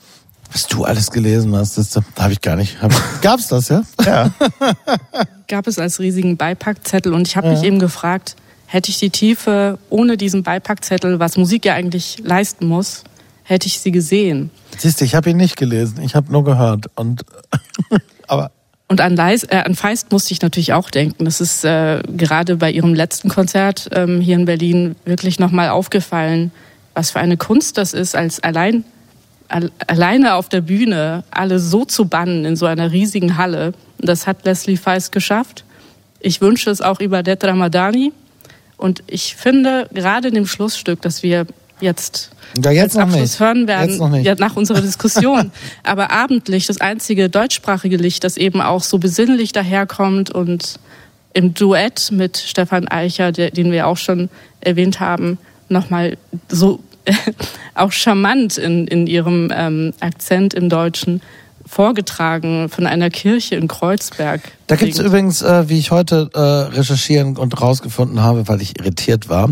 Speaker 1: Was du alles gelesen hast, das habe ich gar nicht. Hab, gab's das, ja?
Speaker 4: Ja.
Speaker 5: Gab es als riesigen Beipackzettel und ich habe mich
Speaker 1: Ja.
Speaker 5: eben gefragt, hätte ich die Tiefe ohne diesen Beipackzettel, was Musik ja eigentlich leisten muss, hätte ich sie gesehen.
Speaker 1: Siehst du, ich habe ihn nicht gelesen, ich habe nur gehört. Und aber
Speaker 5: Und an, Leis, äh, an Feist musste ich natürlich auch denken. Das ist äh, gerade bei ihrem letzten Konzert ähm, hier in Berlin wirklich nochmal aufgefallen, was für eine Kunst das ist, als allein al alleine auf der Bühne alle so zu bannen in so einer riesigen Halle. Und das hat Leslie Feist geschafft. Ich wünsche es auch über Det Ramadani. Und ich finde, gerade in dem Schlussstück, das wir jetzt
Speaker 1: Ja, jetzt
Speaker 5: als
Speaker 1: noch
Speaker 5: Abschluss
Speaker 1: nicht.
Speaker 5: hören werden,
Speaker 1: Jetzt noch nicht.
Speaker 5: Ja, nach unserer Diskussion. Aber abendlich das einzige deutschsprachige Licht, das eben auch so besinnlich daherkommt und im Duett mit Stefan Eicher, der, den wir auch schon erwähnt haben, nochmal so auch charmant in, in ihrem ähm, Akzent im Deutschen vorgetragen von einer Kirche in Kreuzberg.
Speaker 1: Da gibt's übrigens, äh, wie ich heute äh, recherchieren und rausgefunden habe, weil ich irritiert war,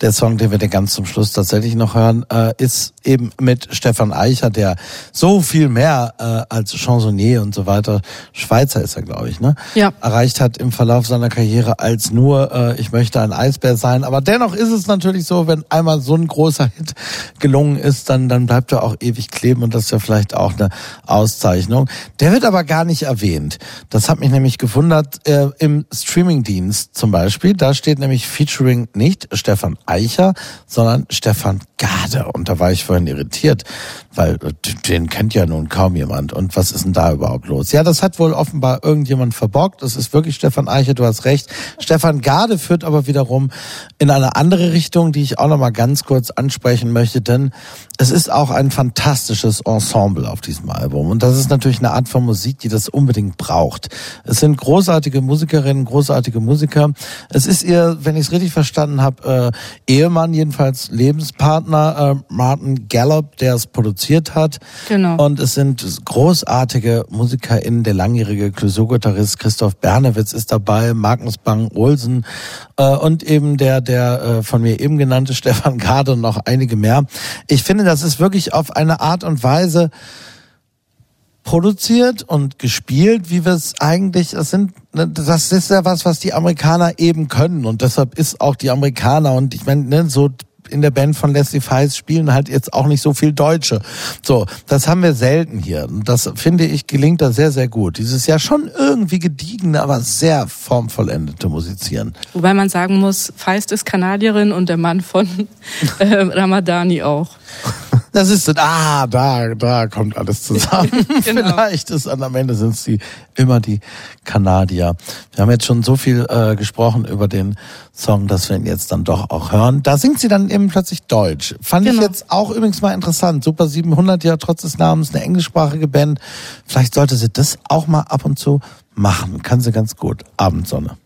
Speaker 1: der Song, den wir dann ganz zum Schluss tatsächlich noch hören, äh, ist eben mit Stefan Eicher, der so viel mehr äh, als Chansonnier und so weiter, Schweizer ist er, glaube ich, ne?
Speaker 5: Ja.
Speaker 1: Erreicht hat im Verlauf seiner Karriere als nur, äh, ich möchte ein Eisbär sein. Aber dennoch ist es natürlich so, wenn einmal so ein großer Hit gelungen ist, dann, dann bleibt er auch ewig kleben und das ist ja vielleicht auch eine Auszeichnung. Der wird aber gar nicht erwähnt. Das hat mich nämlich gewundert. Äh, Im Streamingdienst zum Beispiel, da steht nämlich Featuring nicht Stefan Eicher, sondern Stefan Gade. Und da war ich vorhin irritiert, weil äh, den kennt ja nun kaum jemand. Und was ist denn da überhaupt los? Ja, das hat wohl offenbar irgendjemand verbockt. Das ist wirklich Stefan Eicher, du hast recht. Stefan Gade führt aber wiederum in eine andere Richtung, die ich auch noch mal ganz kurz ansprechen möchte, denn es ist auch ein fantastisches Ensemble auf diesem Album. Und das ist natürlich eine Art von Musik, die das unbedingt braucht. Es sind großartige Musikerinnen, großartige Musiker. Es ist ihr, wenn ich es richtig verstanden habe, äh, Ehemann, jedenfalls Lebenspartner, äh, Martin Gallup, der es produziert hat.
Speaker 5: Genau.
Speaker 1: Und es sind großartige MusikerInnen. Der langjährige Clouseau-Gitarrist Christoph Bernewitz ist dabei, Magnus Bang-Olsen äh, und eben der, der äh, von mir eben genannte Stefan Gade und noch einige mehr. Ich finde, das ist wirklich auf eine Art und Weise produziert und gespielt, wie wir es eigentlich, es sind, ne, das ist ja was, was die Amerikaner eben können. Und deshalb ist auch die Amerikaner und ich meine, ne, so in der Band von Leslie Feist spielen halt jetzt auch nicht so viel Deutsche. So, das haben wir selten hier. Und das finde ich gelingt da sehr, sehr gut. Dieses ja schon irgendwie gediegene, aber sehr formvollendete Musizieren.
Speaker 5: Wobei man sagen muss, Feist ist Kanadierin und der Mann von äh, Ramadani auch.
Speaker 1: Das ist ah, da, da kommt alles zusammen.
Speaker 5: Genau.
Speaker 1: Vielleicht ist an am Ende sind es die immer die Kanadier. Wir haben jetzt schon so viel äh, gesprochen über den Song, dass wir ihn jetzt dann doch auch hören. Da singt sie dann dann plötzlich Deutsch. Fand
Speaker 5: genau.
Speaker 1: ich jetzt auch übrigens mal interessant. Super 700 ja trotz des Namens eine englischsprachige Band. Vielleicht sollte sie das auch mal ab und zu machen. Kann sie ganz gut. Abendsonne.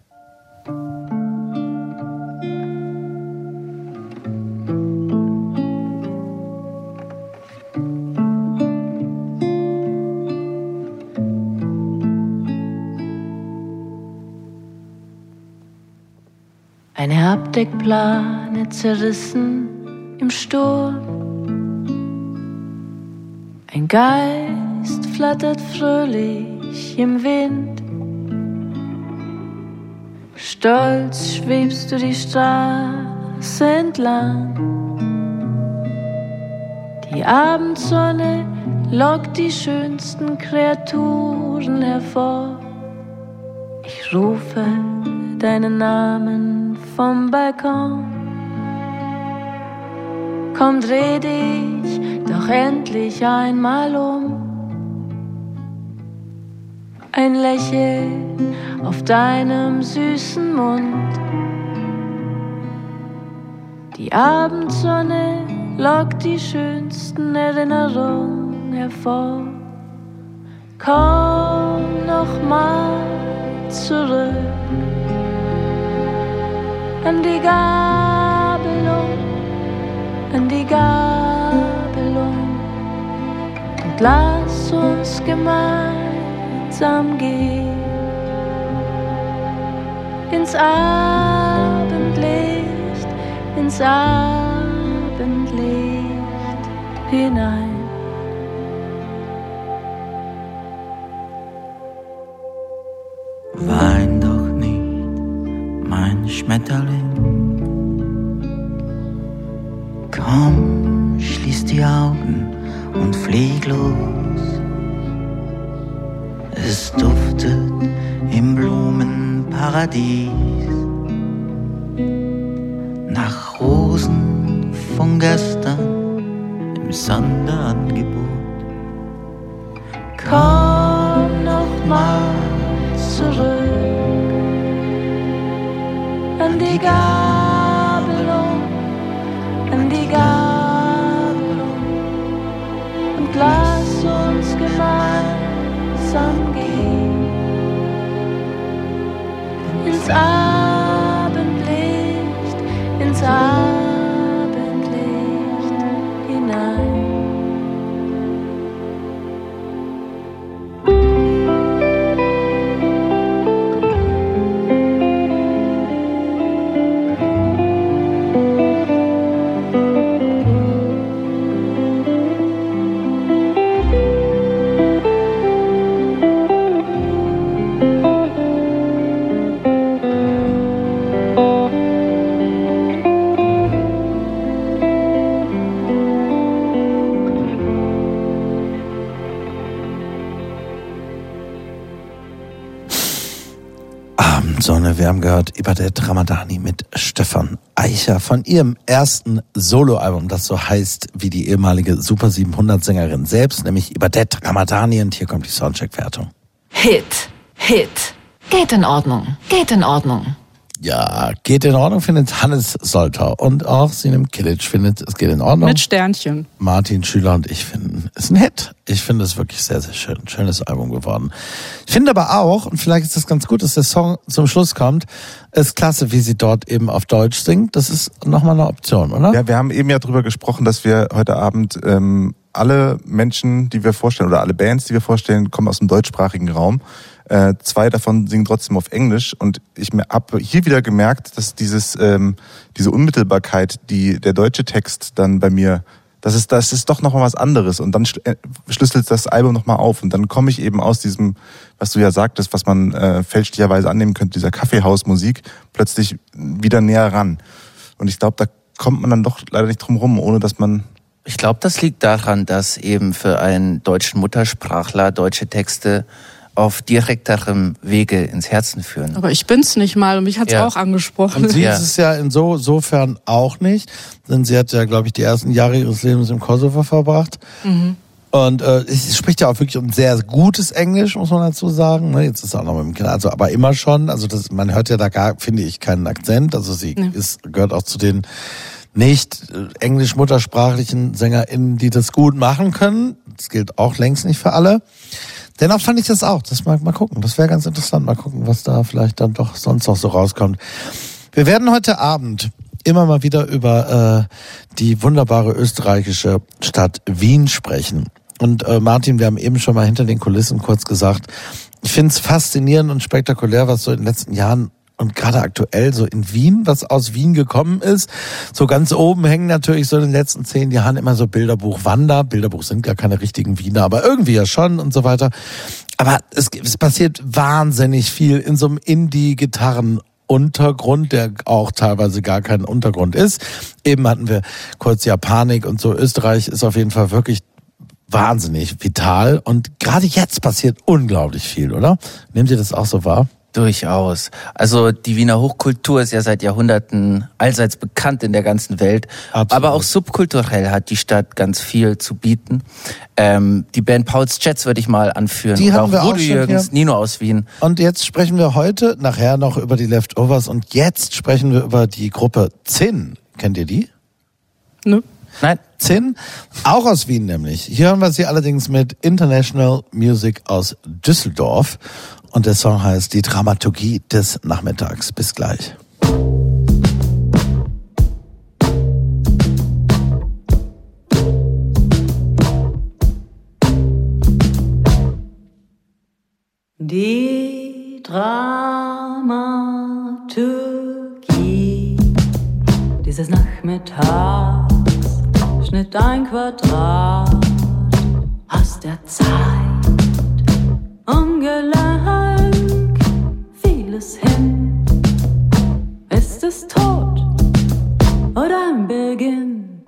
Speaker 7: Ein Herbdeckblatt Zerrissen im Sturm. Ein Geist flattert fröhlich im Wind. Stolz schwebst du die Straße entlang. Die Abendsonne lockt die schönsten Kreaturen hervor. Ich rufe deinen Namen vom Balkon. Komm, dreh dich doch endlich einmal um. Ein Lächeln auf deinem süßen Mund. Die Abendsonne lockt die schönsten Erinnerungen hervor. Komm noch mal zurück an die Gabelung, an die Gabelung und lass uns gemeinsam gehen ins Abendlicht, ins Abendlicht hinein.
Speaker 1: ti. Haben gehört Ibadet Ramadani mit Stefan Eicher von ihrem ersten Soloalbum, das so heißt wie die ehemalige Super 700 Sängerin selbst, nämlich Ibadet Ramadani und hier kommt die Soundcheck-Wertung.
Speaker 6: Hit, Hit. Geht in Ordnung, geht in Ordnung.
Speaker 1: Ja, geht in Ordnung, findet Hannes Soltau und auch Sinem Kilic findet, es geht in Ordnung.
Speaker 5: Mit Sternchen.
Speaker 1: Martin Schüler und ich finden, es ist ein Hit. Ich finde es wirklich sehr, sehr schön. Schönes Album geworden. Ich finde aber auch, und vielleicht ist das ganz gut, dass der Song zum Schluss kommt, ist klasse, wie sie dort eben auf Deutsch singt. Das ist nochmal eine Option, oder?
Speaker 4: Ja, wir haben eben ja drüber gesprochen, dass wir heute Abend ähm, alle Menschen, die wir vorstellen, oder alle Bands, die wir vorstellen, kommen aus dem deutschsprachigen Raum. Äh, zwei davon singen trotzdem auf Englisch und ich habe hier wieder gemerkt, dass dieses ähm, diese Unmittelbarkeit, die der deutsche Text dann bei mir, das ist das ist doch noch mal was anderes und dann äh, schlüsselt das Album noch mal auf und dann komme ich eben aus diesem, was du ja sagtest, was man äh, fälschlicherweise annehmen könnte, dieser Kaffeehausmusik plötzlich wieder näher ran. Und ich glaube, da kommt man dann doch leider nicht drum rum, ohne dass man
Speaker 2: Ich glaube, das liegt daran, dass eben für einen deutschen Muttersprachler deutsche Texte auf direkterem Wege ins Herzen führen.
Speaker 5: Aber ich bin's nicht mal und mich hat's
Speaker 2: Ja.
Speaker 5: auch angesprochen.
Speaker 1: Und sie
Speaker 2: Ja.
Speaker 1: ist es ja insofern auch nicht, denn sie hat ja, glaube ich, die ersten Jahre ihres Lebens im Kosovo verbracht. Und äh, sie spricht ja auch wirklich ein sehr gutes Englisch, muss man dazu sagen. Ne, Jetzt ist sie auch noch mit dem Kind, also aber immer schon. Also das, man hört ja da gar, finde ich, keinen Akzent. Also sie ist gehört auch zu den nicht äh, englisch-muttersprachlichen SängerInnen, die das gut machen können. Das gilt auch längst nicht für alle. Dennoch fand ich das auch. Das mal, mal gucken. Das wäre ganz interessant. Mal gucken, was da vielleicht dann doch sonst noch so rauskommt. Wir werden heute Abend immer mal wieder über äh, die wunderbare österreichische Stadt Wien sprechen. Und äh, Martin, wir haben eben schon mal hinter den Kulissen kurz gesagt, ich finde es faszinierend und spektakulär, was so in den letzten Jahren und gerade aktuell so in Wien, was aus Wien gekommen ist. So ganz oben hängen natürlich so in den letzten zehn Jahren immer so Bilderbuch Wander. Bilderbuch sind gar keine richtigen Wiener, aber irgendwie ja schon und so weiter. Aber es, es passiert wahnsinnig viel in so einem Indie-Gitarren Untergrund, der auch teilweise gar kein Untergrund ist. Eben hatten wir kurz Japanik und so. Österreich ist auf jeden Fall wirklich wahnsinnig vital und gerade jetzt passiert unglaublich viel, oder? Nehmt ihr das auch so wahr?
Speaker 2: Durchaus. Also die Wiener Hochkultur ist ja seit Jahrhunderten allseits bekannt in der ganzen Welt.
Speaker 1: Absolut.
Speaker 2: Aber auch subkulturell hat die Stadt ganz viel zu bieten. Ähm, die Band Pauls Jets würde ich mal anführen.
Speaker 1: Die
Speaker 2: Oder
Speaker 1: haben wir auch
Speaker 2: Rudi
Speaker 1: schon
Speaker 2: Jürgens,
Speaker 1: hier.
Speaker 2: Nino aus Wien.
Speaker 1: Und jetzt sprechen wir heute nachher noch über die Leftovers und jetzt sprechen wir über die Gruppe Zinn. Kennt ihr die?
Speaker 5: Ne?
Speaker 2: Nein,
Speaker 1: Zinn, auch aus Wien nämlich. Hier hören wir sie allerdings mit International Music aus Düsseldorf. Und der Song heißt Die Dramaturgie des Nachmittags. Bis gleich.
Speaker 8: Die Dramaturgie dieses Nachmittags schnitt ein Quadrat aus der Zeit. Ungelenk fiel es hin. Ist es tot oder ein Beginn?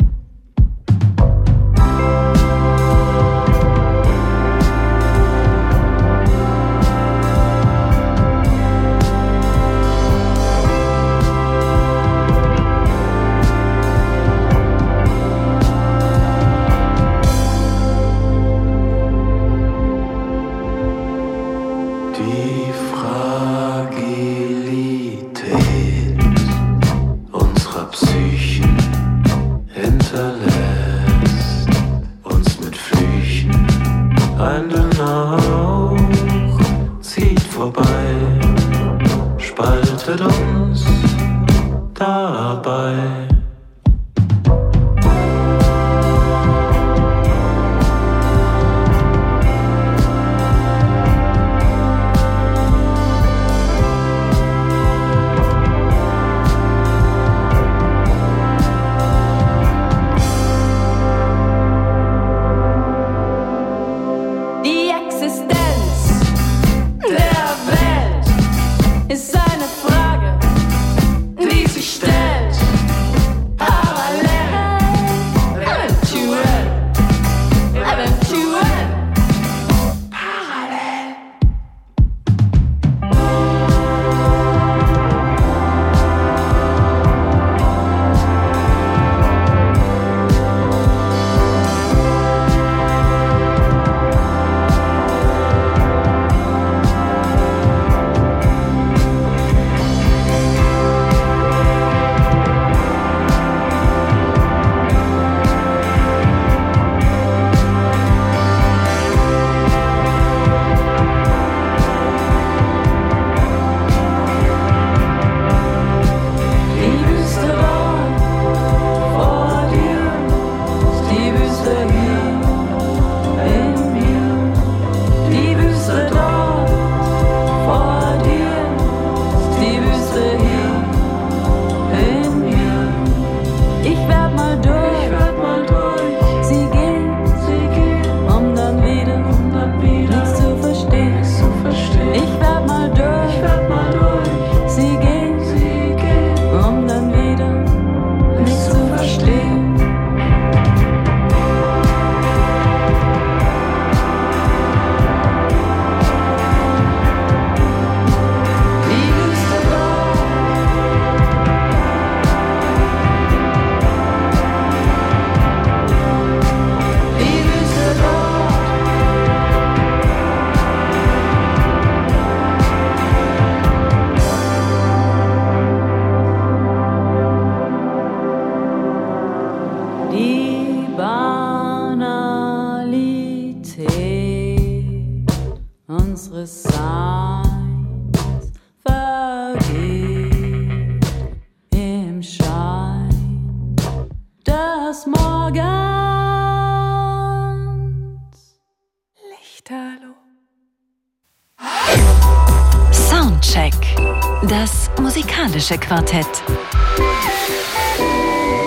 Speaker 6: Musikalische Quartett.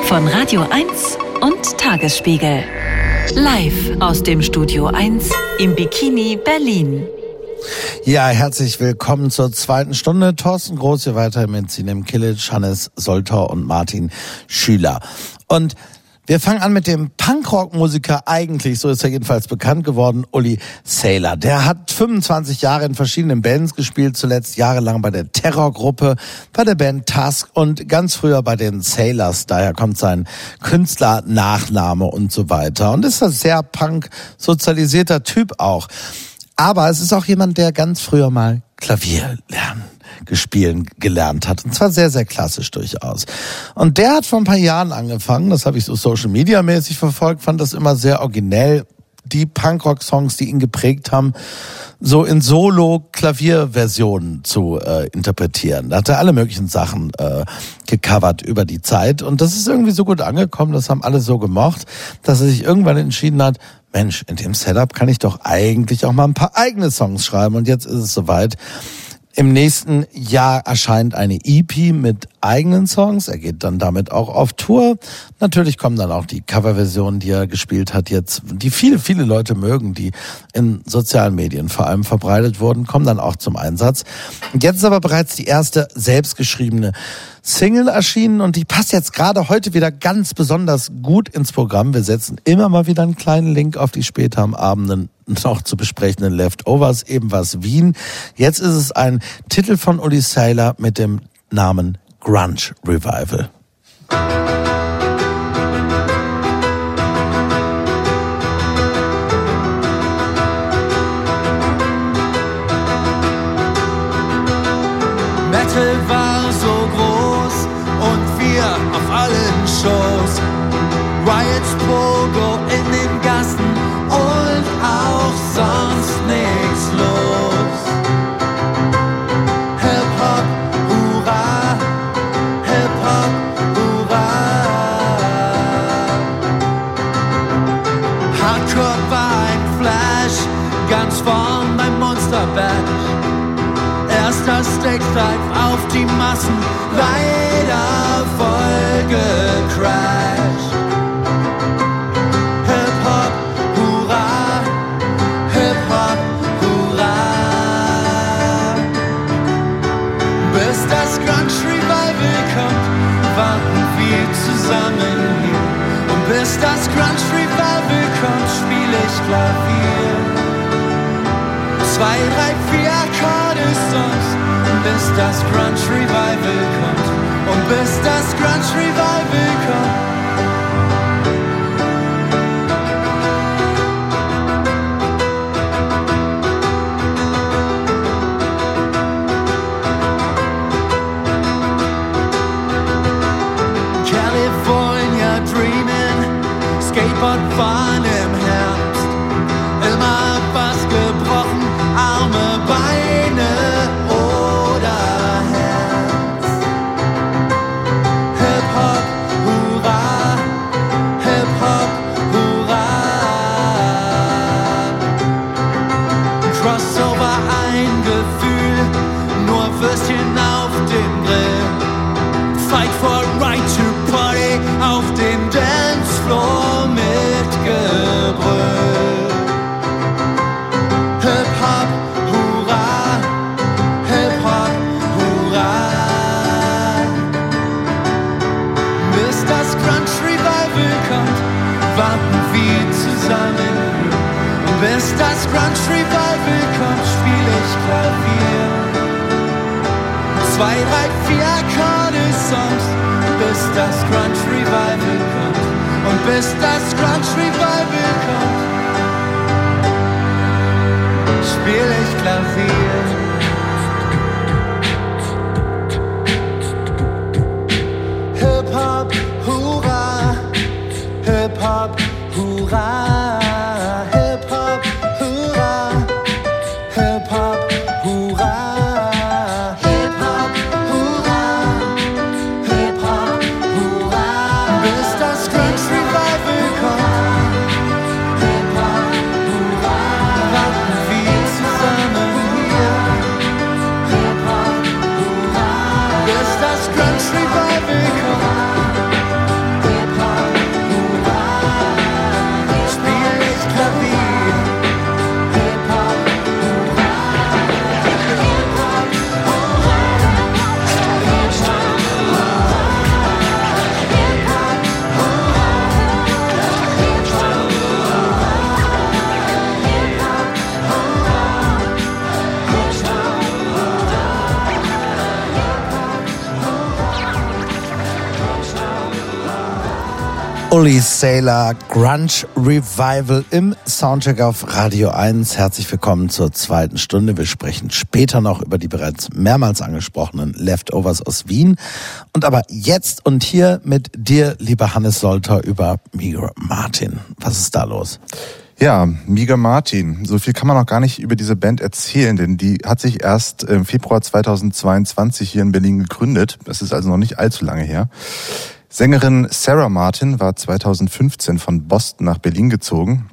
Speaker 6: Von Radio 1 und Tagesspiegel. Live aus dem Studio 1 im Bikini Berlin.
Speaker 1: Ja, herzlich willkommen zur zweiten Stunde. Thorsten Groß hier weiter mit Sinem Kilic, Hannes Soltau und Martin Schüler. Und wir fangen an mit dem Punkrock-Musiker eigentlich, so ist er jedenfalls bekannt geworden, Uli Saylor. Der hat 25 Jahre in verschiedenen Bands gespielt, zuletzt jahrelang bei der Terrorgruppe, bei der Band Tusk und ganz früher bei den Sailors. Daher kommt sein Künstlernachname und so weiter. Und ist ein sehr punk sozialisierter Typ auch. Aber es ist auch jemand, der ganz früher mal Klavier lernen gespielen gelernt hat. Und zwar sehr, sehr klassisch durchaus. Und der hat vor ein paar Jahren angefangen, das habe ich so Social Media mäßig verfolgt, fand das immer sehr originell, die Punkrock-Songs, die ihn geprägt haben, so in Solo-Klavierversionen zu äh, interpretieren. Da hat er alle möglichen Sachen äh, gecovert über die Zeit. Und das ist irgendwie so gut angekommen, das haben alle so gemocht, dass er sich irgendwann entschieden hat, Mensch, in dem Setup kann ich doch eigentlich auch mal ein paar eigene Songs schreiben. Und jetzt ist es soweit. Im nächsten Jahr erscheint eine EP mit eigenen Songs. Er geht dann damit auch auf Tour. Natürlich kommen dann auch die Coverversionen, die er gespielt hat jetzt, die viele, viele Leute mögen, die in sozialen Medien vor allem verbreitet wurden, kommen dann auch zum Einsatz. Jetzt ist aber bereits die erste selbstgeschriebene Single erschienen und die passt jetzt gerade heute wieder ganz besonders gut ins Programm. Wir setzen immer mal wieder einen kleinen Link auf die später am Abenden noch zu besprechenden Leftovers, eben was Wien. Jetzt ist es ein Titel von Uli Saylor mit dem Namen Grunge Revival.
Speaker 3: Drei, vier Akkorde sonst, bis das Grunge Revival kommt. Und bis das Grunge Revival kommt.
Speaker 1: Uli Sailor Grunge Revival im Soundcheck auf Radio 1. Herzlich willkommen zur zweiten Stunde. Wir sprechen später noch über die bereits mehrmals angesprochenen Leftovers aus Wien. Und aber jetzt und hier mit dir, lieber Hannes Solter, über Miga Martin. Was ist da los?
Speaker 4: Ja, Miga Martin. So viel kann man noch gar nicht über diese Band erzählen, denn die hat sich erst im Februar 2022 hier in Berlin gegründet. Das ist also noch nicht allzu lange her. Sängerin Sarah Martin war 2015 von Boston nach Berlin gezogen.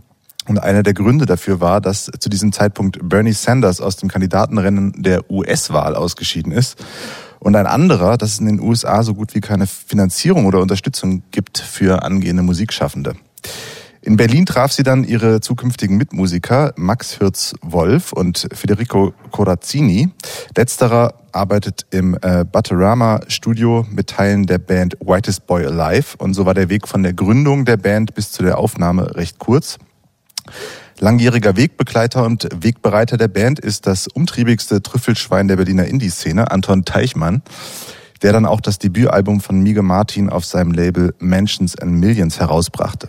Speaker 4: Und einer der Gründe dafür war, dass zu diesem Zeitpunkt Bernie Sanders aus dem Kandidatenrennen der US-Wahl ausgeschieden ist. Und ein anderer, dass es in den USA so gut wie keine Finanzierung oder Unterstützung gibt für angehende Musikschaffende. In Berlin traf sie dann ihre zukünftigen Mitmusiker Max Hürz-Wolf und Federico Corazzini. Letzterer arbeitet im äh, Butterama Studio mit Teilen der Band Whitest Boy Alive und so war der Weg von der Gründung der Band bis zu der Aufnahme recht kurz. Langjähriger Wegbegleiter und Wegbereiter der Band ist das umtriebigste Trüffelschwein der Berliner Indie-Szene, Anton Teichmann der dann auch das Debütalbum von Miga Martin auf seinem Label Mansions and Millions herausbrachte.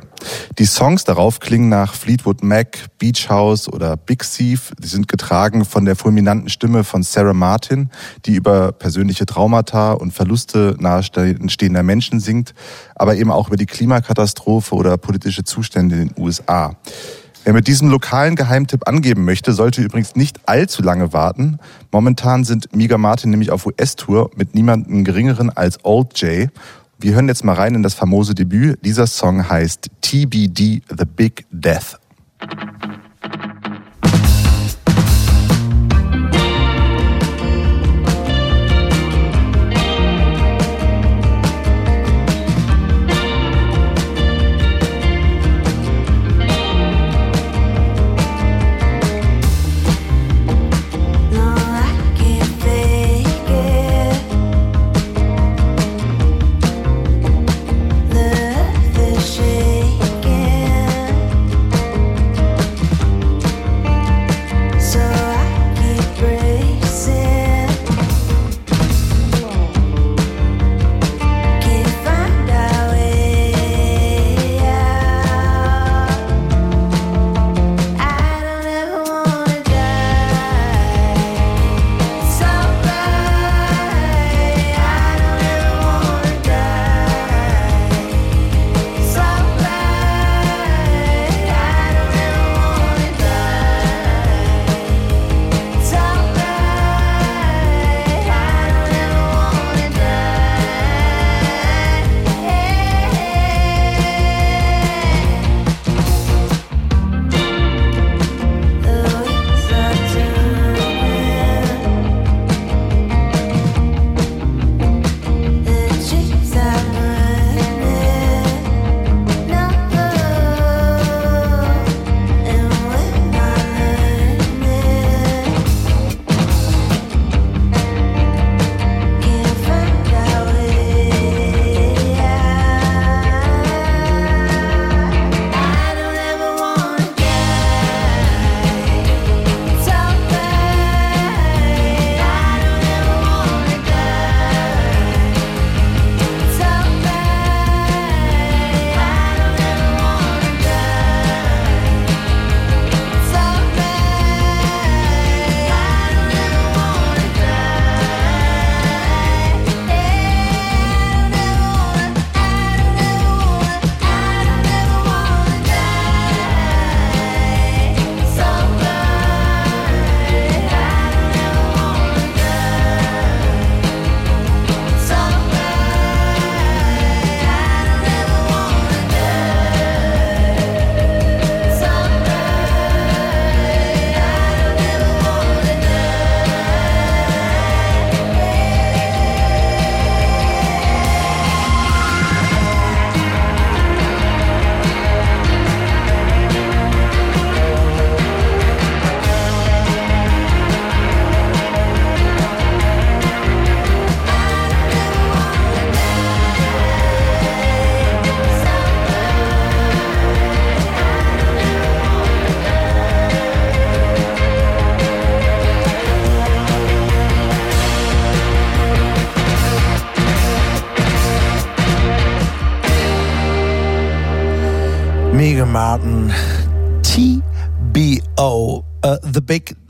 Speaker 4: Die Songs darauf klingen nach Fleetwood Mac, Beach House oder Big Thief. Die sind getragen von der fulminanten Stimme von Sarah Martin, die über persönliche Traumata und Verluste nahestehender Menschen singt, aber eben auch über die Klimakatastrophe oder politische Zustände in den USA. Wer mit diesem lokalen Geheimtipp angeben möchte, sollte übrigens nicht allzu lange warten. Momentan sind Miga Martin nämlich auf US-Tour mit niemandem geringeren als Old J. Wir hören jetzt mal rein in das famose Debüt. Dieser Song heißt TBD The Big Death.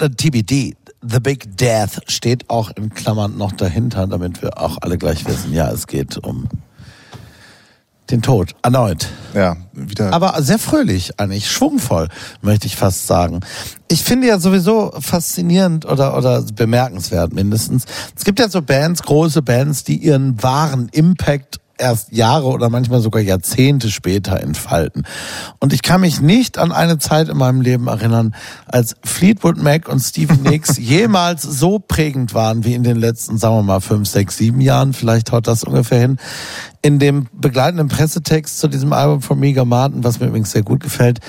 Speaker 1: TBD, The Big Death steht auch in Klammern noch dahinter, damit wir auch alle gleich wissen, ja, es geht um den Tod, erneut.
Speaker 4: Ja, wieder.
Speaker 1: Aber sehr fröhlich eigentlich, schwungvoll, möchte ich fast sagen. Ich finde ja sowieso faszinierend oder, oder bemerkenswert mindestens. Es gibt ja so Bands, große Bands, die ihren wahren Impact erst Jahre oder manchmal sogar Jahrzehnte später entfalten. Und ich kann mich nicht an eine Zeit in meinem Leben erinnern, als Fleetwood Mac und Stevie Nicks jemals so prägend waren wie in den letzten, sagen wir mal, fünf, sechs, sieben Jahren. Vielleicht haut das ungefähr hin. In dem begleitenden Pressetext zu diesem Album von Mega Martin, was mir übrigens sehr gut gefällt,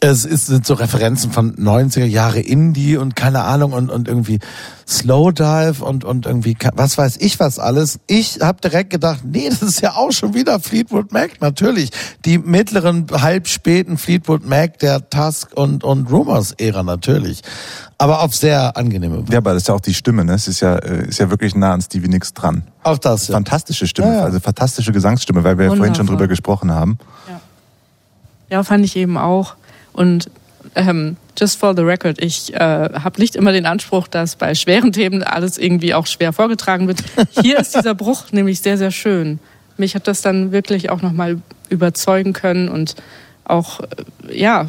Speaker 1: es ist, sind so Referenzen von 90er Jahre Indie und keine Ahnung und, und irgendwie Slowdive und, und irgendwie, was weiß ich was alles. Ich habe direkt gedacht, nee, das ist ja auch schon wieder Fleetwood Mac, natürlich. Die mittleren, halb späten Fleetwood Mac der Tusk und, und Rumors-Ära natürlich. Aber auf sehr angenehme Weise.
Speaker 4: ja, aber das ist ja auch die Stimme, ne? Es ist ja, äh, ist ja wirklich nah an Stevie Nicks dran.
Speaker 1: Auf das, ja.
Speaker 4: Fantastische Stimme,
Speaker 1: Ja, ja.
Speaker 4: also fantastische Gesangsstimme, weil wir ja vorhin schon drüber gesprochen haben.
Speaker 5: Ja, fand ich eben auch. Und ähm, just for the record, ich äh, habe nicht immer den Anspruch, dass bei schweren Themen alles irgendwie auch schwer vorgetragen wird. Hier ist dieser Bruch nämlich sehr, sehr schön. Mich hat das dann wirklich auch nochmal überzeugen können und auch äh, ja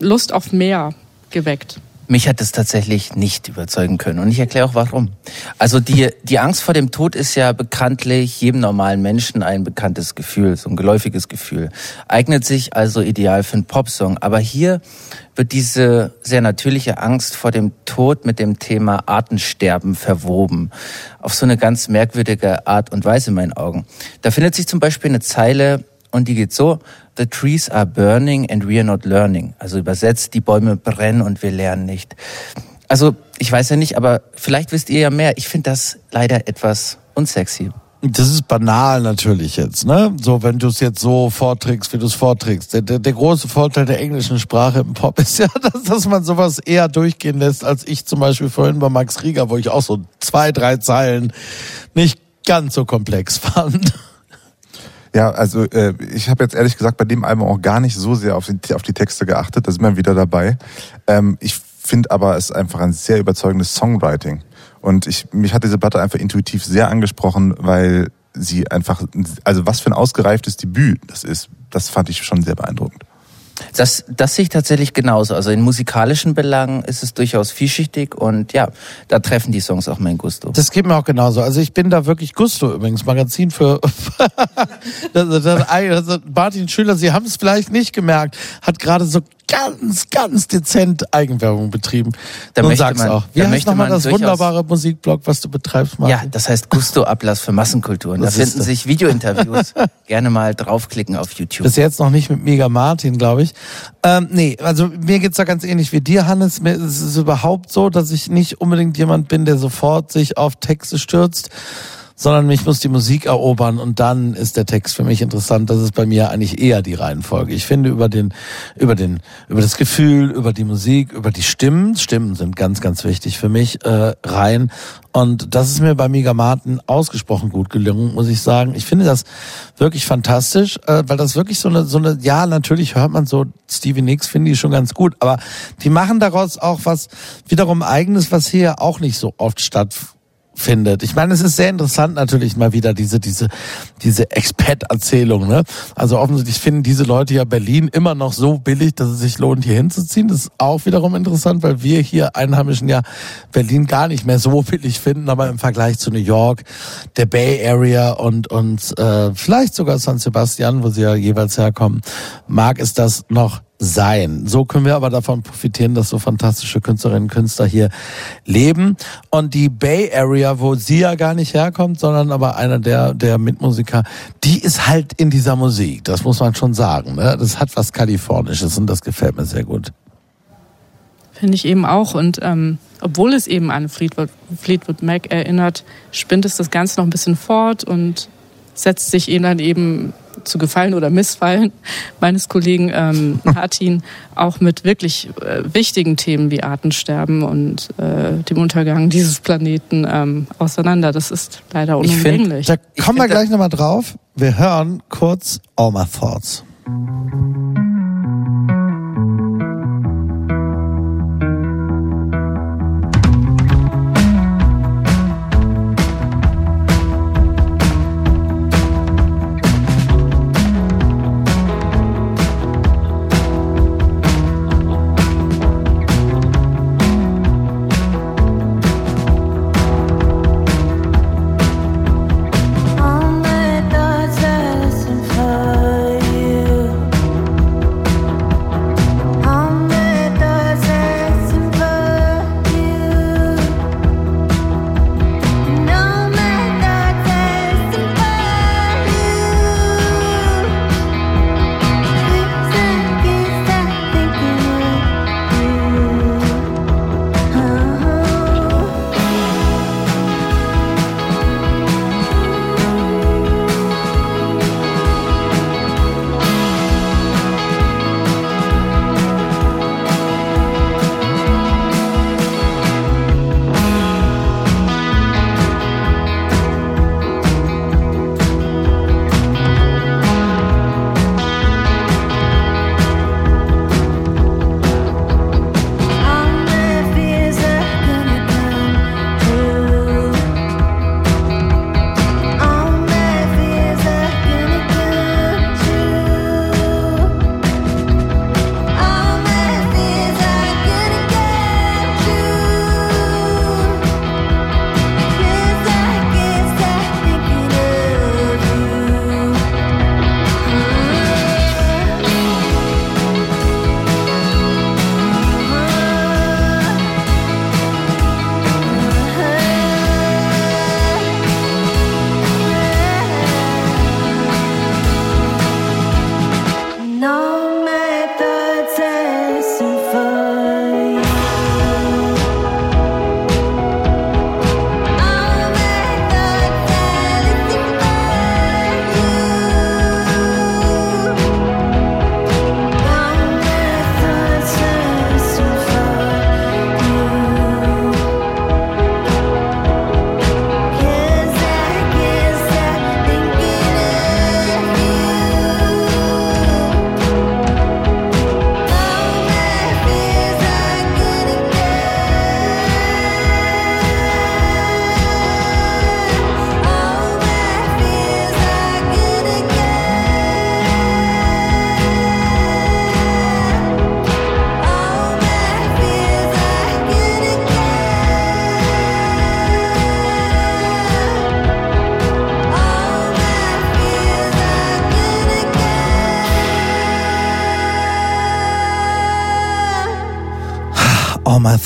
Speaker 5: Lust auf mehr geweckt.
Speaker 2: Mich hat es tatsächlich nicht überzeugen können und ich erkläre auch warum. Also die, die Angst vor dem Tod ist ja bekanntlich jedem normalen Menschen ein bekanntes Gefühl, so ein geläufiges Gefühl. Eignet sich also ideal für einen Popsong. Aber hier wird diese sehr natürliche Angst vor dem Tod mit dem Thema Artensterben verwoben. Auf so eine ganz merkwürdige Art und Weise in meinen Augen. Da findet sich zum Beispiel eine Zeile, und die geht so, The trees are burning and we are not learning. Also übersetzt, die Bäume brennen und wir lernen nicht. Also ich weiß ja nicht, aber vielleicht wisst ihr ja mehr. Ich finde das leider etwas unsexy.
Speaker 1: Das ist banal natürlich jetzt, ne? So, wenn du es jetzt so vorträgst, wie du es vorträgst. Der, der, der große Vorteil der englischen Sprache im Pop ist ja, dass, dass man sowas eher durchgehen lässt, als ich zum Beispiel vorhin bei Max Rieger, wo ich auch so zwei, drei Zeilen nicht ganz so komplex fand.
Speaker 4: Ja, also äh, ich habe jetzt ehrlich gesagt bei dem Album auch gar nicht so sehr auf die, auf die Texte geachtet, da sind wir wieder dabei. Ähm, ich finde aber es ist einfach ein sehr überzeugendes Songwriting. Und ich, mich hat diese Platte einfach intuitiv sehr angesprochen, weil sie einfach, also was für ein ausgereiftes Debüt das ist, das fand ich schon sehr beeindruckend.
Speaker 2: Das, das sehe ich tatsächlich genauso. Also in musikalischen Belangen ist es durchaus vielschichtig und ja, da treffen die Songs auch mein Gusto.
Speaker 1: Das geht mir auch genauso. Also ich bin da wirklich Gusto übrigens, Magazin für das, das, also Martin Schüler, Sie haben es vielleicht nicht gemerkt, hat gerade so ganz, ganz dezent Eigenwerbung betrieben.
Speaker 2: Da
Speaker 1: Und sag's
Speaker 2: man-
Speaker 1: auch. Wie
Speaker 2: da
Speaker 1: heißt
Speaker 2: möchte
Speaker 1: nochmal
Speaker 2: man
Speaker 1: das wunderbare Musikblog, was du betreibst, Martin?
Speaker 2: Ja, das heißt Gusto-Ablass für Massenkulturen. Da finden
Speaker 1: das.
Speaker 2: sich Videointerviews. Gerne mal draufklicken auf YouTube.
Speaker 1: Bis jetzt noch nicht mit Mega Martin, glaube ich. Ähm, nee, also mir geht's da ganz ähnlich wie dir, Hannes. Mir ist es überhaupt so, dass ich nicht unbedingt jemand bin, der sofort sich auf Texte stürzt, sondern mich muss die Musik erobern und dann ist der Text für mich interessant. Das ist bei mir eigentlich eher die Reihenfolge. Ich finde über den, über den, über das Gefühl, über die Musik, über die Stimmen, Stimmen sind ganz, ganz wichtig für mich, äh, rein. Und das ist mir bei Mega Martin ausgesprochen gut gelungen, muss ich sagen. Ich finde das wirklich fantastisch, äh, weil das wirklich so eine, so eine, ja, natürlich hört man so Stevie Nicks, finde ich schon ganz gut, aber die machen daraus auch was wiederum eigenes, was hier auch nicht so oft stattfindet findet. Ich meine, es ist sehr interessant natürlich mal wieder diese diese diese Expat-Erzählung. Ne? Also offensichtlich finden diese Leute ja Berlin immer noch so billig, dass es sich lohnt, hier hinzuziehen. Das ist auch wiederum interessant, weil wir hier Einheimischen ja Berlin gar nicht mehr so billig finden, aber im Vergleich zu New York, der Bay Area und und äh, vielleicht sogar San Sebastian, wo sie ja jeweils herkommen, mag es das noch sein. So können wir aber davon profitieren, dass so fantastische Künstlerinnen und Künstler hier leben. Und die Bay Area, wo sie ja gar nicht herkommt, sondern aber einer der, der Mitmusiker, die ist halt in dieser Musik. Das muss man schon sagen. Ne? Das hat was Kalifornisches und das gefällt mir sehr gut.
Speaker 5: Finde ich eben auch. Und ähm, obwohl es eben an Fleetwood, Fleetwood Mac erinnert, spinnt es das Ganze noch ein bisschen fort und setzt sich eben dann eben zu Gefallen oder Missfallen meines Kollegen ähm, Martin auch mit wirklich äh, wichtigen Themen wie Artensterben und äh, dem Untergang dieses Planeten ähm, auseinander. Das ist leider
Speaker 2: Ich find-
Speaker 5: unumgänglich.
Speaker 1: Da
Speaker 2: Ich
Speaker 1: kommen wir gleich nochmal drauf. Wir hören kurz All My Thoughts.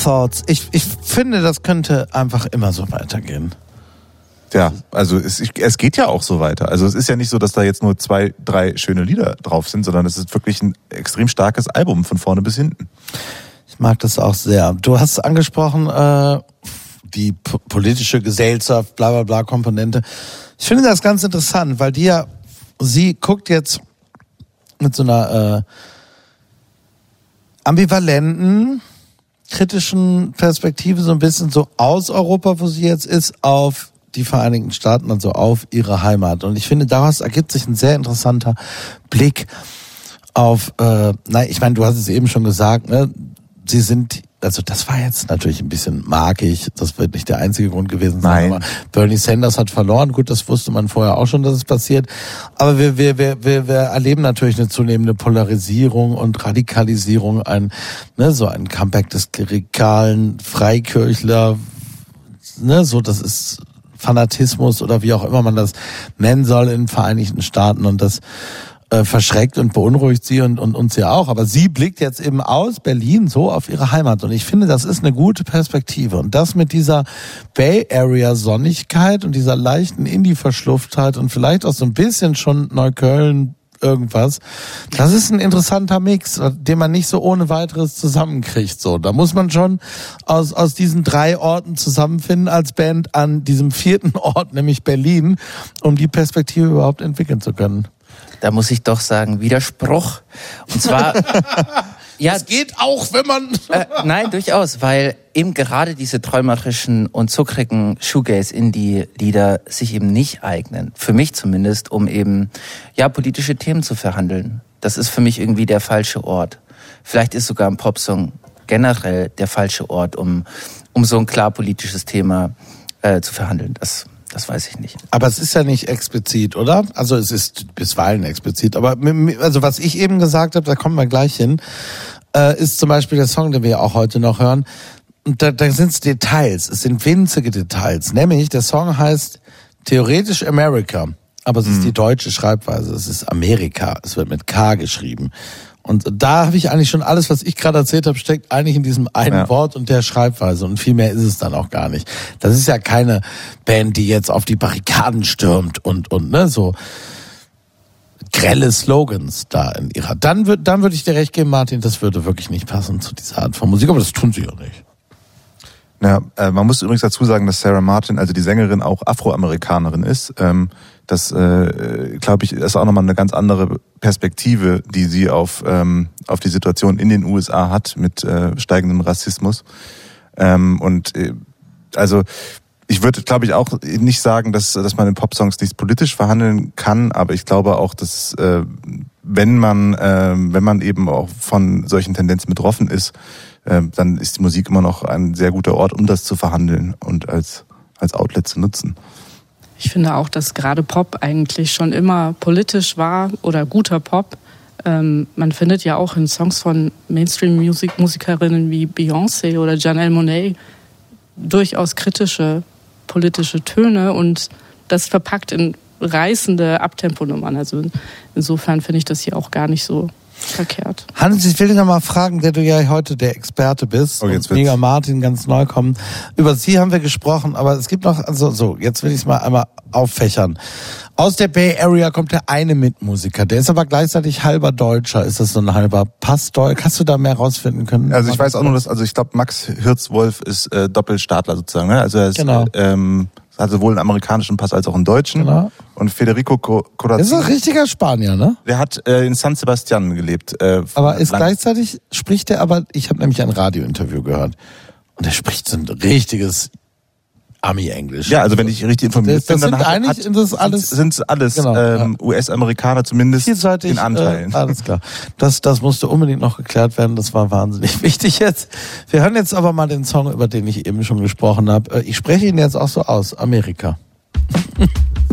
Speaker 1: Thoughts. Ich, ich finde, das könnte einfach immer so weitergehen.
Speaker 4: Ja, also es, es geht ja auch so weiter. Also es ist ja nicht so, dass da jetzt nur zwei, drei schöne Lieder drauf sind, sondern es ist wirklich ein extrem starkes Album von vorne bis hinten.
Speaker 1: Ich mag das auch sehr. Du hast angesprochen, äh, die politische Gesellschaft, bla bla bla Komponente. Ich finde das ganz interessant, weil die ja, sie guckt jetzt mit so einer äh, ambivalenten, kritischen Perspektive so ein bisschen so aus Europa, wo sie jetzt ist, auf die Vereinigten Staaten, also auf ihre Heimat. Und ich finde, daraus ergibt sich ein sehr interessanter Blick auf, äh, nein, ich meine, du hast es eben schon gesagt, ne? Sie sind, also das war jetzt natürlich ein bisschen markig, das wird nicht der einzige Grund gewesen sein.
Speaker 4: Nein.
Speaker 1: Aber Bernie Sanders hat verloren, gut, das wusste man vorher auch schon, dass es passiert. Aber wir, wir, wir, wir, wir erleben natürlich eine zunehmende Polarisierung und Radikalisierung, ein, ne, so ein Comeback des klerikalen Freikirchler, ne, so das ist Fanatismus oder wie auch immer man das nennen soll in den Vereinigten Staaten und das äh, verschreckt und beunruhigt sie und, und uns ja auch. Aber sie blickt jetzt eben aus Berlin so auf ihre Heimat und ich finde, das ist eine gute Perspektive und das mit dieser Bay Area Sonnigkeit und dieser leichten Indie-Verschluftheit und vielleicht auch so ein bisschen schon Neukölln irgendwas. Das ist ein interessanter Mix, den man nicht so ohne weiteres zusammenkriegt. So, da muss man schon aus aus diesen drei Orten zusammenfinden als Band an diesem vierten Ort, nämlich Berlin, um die Perspektive überhaupt entwickeln zu können.
Speaker 2: Da muss ich doch sagen, Widerspruch. Und zwar, ja,
Speaker 1: geht auch, wenn man
Speaker 2: äh, nein, durchaus, weil eben gerade diese träumerischen und zuckrigen Shoegaze-Indie-Lieder sich eben nicht eignen, für mich zumindest, um eben, ja, politische Themen zu verhandeln. Das ist für mich irgendwie der falsche Ort. Vielleicht ist sogar ein Popsong generell der falsche Ort, um, um so ein klar politisches Thema äh, zu verhandeln. Das, das weiß ich nicht.
Speaker 1: Aber es ist ja nicht explizit, oder? Also es ist bisweilen explizit. Aber also was ich eben gesagt habe, da kommen wir gleich hin, äh, ist zum Beispiel der Song, den wir auch heute noch hören. Und da, da sind es Details, es sind winzige Details. Nämlich, der Song heißt theoretisch America, aber es ist die deutsche Schreibweise. Es ist Amerika. Es wird mit K geschrieben. Und da habe ich eigentlich schon alles, was ich gerade erzählt habe, steckt eigentlich in diesem einen
Speaker 4: Ja.
Speaker 1: Wort und der Schreibweise. Und viel mehr ist es dann auch gar nicht. Das ist ja keine Band, die jetzt auf die Barrikaden stürmt und, und ne, so grelle Slogans da in ihrer. Dann würde dann würde ich dir recht geben, Martin, das würde wirklich nicht passen zu dieser Art von Musik, aber das tun sie ja nicht.
Speaker 4: Ja, äh, man muss übrigens dazu sagen, dass Sarah Martin, also die Sängerin, auch Afroamerikanerin ist. Ähm, das, äh, glaube ich, ist auch nochmal eine ganz andere Perspektive, die sie auf, ähm, auf die Situation in den USA hat mit äh, steigendem Rassismus. Ähm, und äh, also ich würde, glaube ich, auch nicht sagen, dass, dass man in Popsongs nicht politisch verhandeln kann, aber ich glaube auch, dass äh, wenn man, äh, wenn man eben auch von solchen Tendenzen betroffen ist, dann ist die Musik immer noch ein sehr guter Ort, um das zu verhandeln und als, als Outlet zu nutzen.
Speaker 5: Ich finde auch, dass gerade Pop eigentlich schon immer politisch war oder guter Pop. Ähm, man findet ja auch in Songs von Mainstream-Musikerinnen wie Beyoncé oder Janelle Monáe durchaus kritische politische Töne und das verpackt in reißende Abtemponummern. Also insofern finde ich das hier auch gar nicht so verkehrt.
Speaker 1: Hannes, ich will dich noch mal fragen, der du ja heute der Experte bist
Speaker 4: Oh, jetzt
Speaker 1: und. Mega Martin ganz neu kommen. Über sie haben wir gesprochen, aber es gibt noch, also so, jetzt will ich es mal einmal auffächern. Aus der Bay Area kommt der eine Mitmusiker, der ist aber gleichzeitig halber Deutscher. Ist das so ein halber Passdeutsch? Hast du da mehr rausfinden können?
Speaker 4: Also ich weiß auch nur, dass, also ich glaube, Max Hirzwolf ist äh, Doppelstaatler sozusagen. Ne? Also er ist,
Speaker 1: Genau.
Speaker 4: ähm, hat sowohl einen amerikanischen Pass als auch einen deutschen.
Speaker 1: Genau.
Speaker 4: Und Federico Co-
Speaker 1: Das ist ein richtiger Spanier, ne?
Speaker 4: der hat äh, in San Sebastian gelebt. Äh,
Speaker 1: Aber ist
Speaker 4: lang-
Speaker 1: gleichzeitig, spricht er aber, ich habe nämlich ein Radiointerview gehört. Und er spricht so ein richtiges Ami-Englisch.
Speaker 4: Ja, also wenn ich richtig informiert
Speaker 1: Das- das
Speaker 4: bin, dann
Speaker 1: sind
Speaker 4: hat,
Speaker 1: eigentlich-
Speaker 4: hat,
Speaker 1: das alles-
Speaker 4: sind es alles
Speaker 1: Genau,
Speaker 4: ähm, US-Amerikaner zumindest
Speaker 1: vielseitig.
Speaker 4: in Anteilen.
Speaker 1: Äh, alles klar. Das, das musste unbedingt noch geklärt werden. Das war wahnsinnig wichtig jetzt. Wir hören jetzt aber mal den Song, über den ich eben schon gesprochen habe. Äh, Ich spreche ihn jetzt auch so aus. Amerika.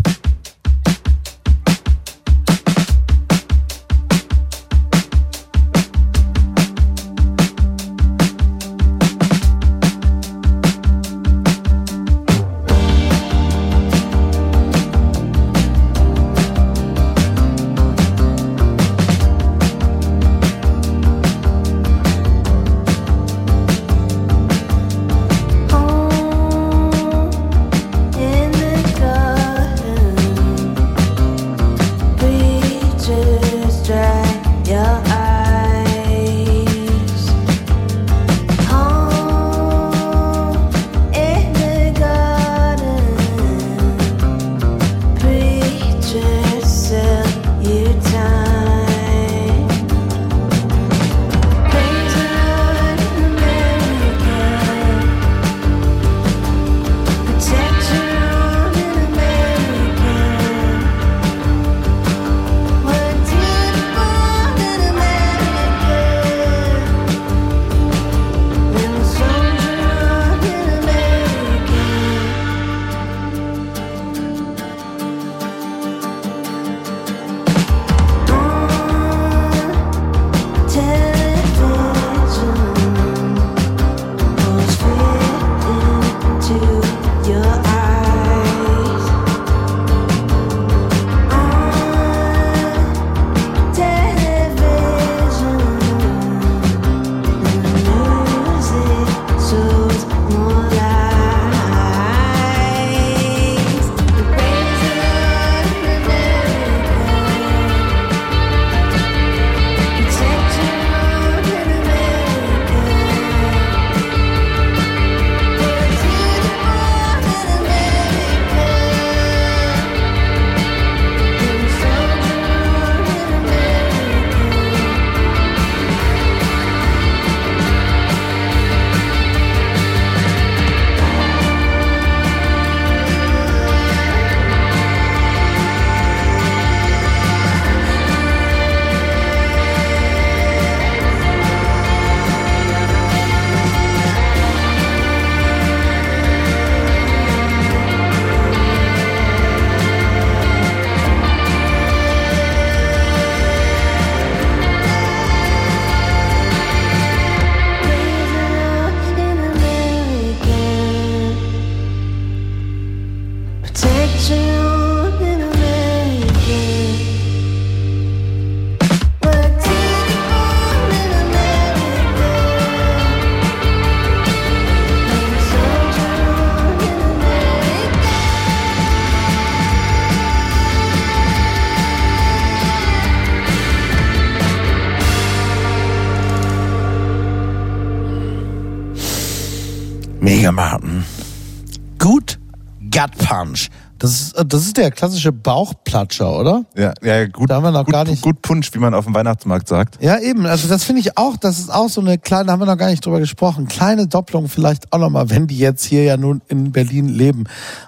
Speaker 1: ist, das ist der klassische Bauchplatscher, oder?
Speaker 4: Ja, ja gut,
Speaker 1: Da haben wir noch
Speaker 4: gut,
Speaker 1: gar nicht-
Speaker 4: gut Punsch, wie man auf dem Weihnachtsmarkt sagt.
Speaker 1: Ja, eben. Also das finde ich auch, das ist auch so eine kleine, da haben wir noch gar nicht drüber gesprochen, kleine Doppelung vielleicht auch nochmal, wenn die jetzt hier ja nun in Berlin leben.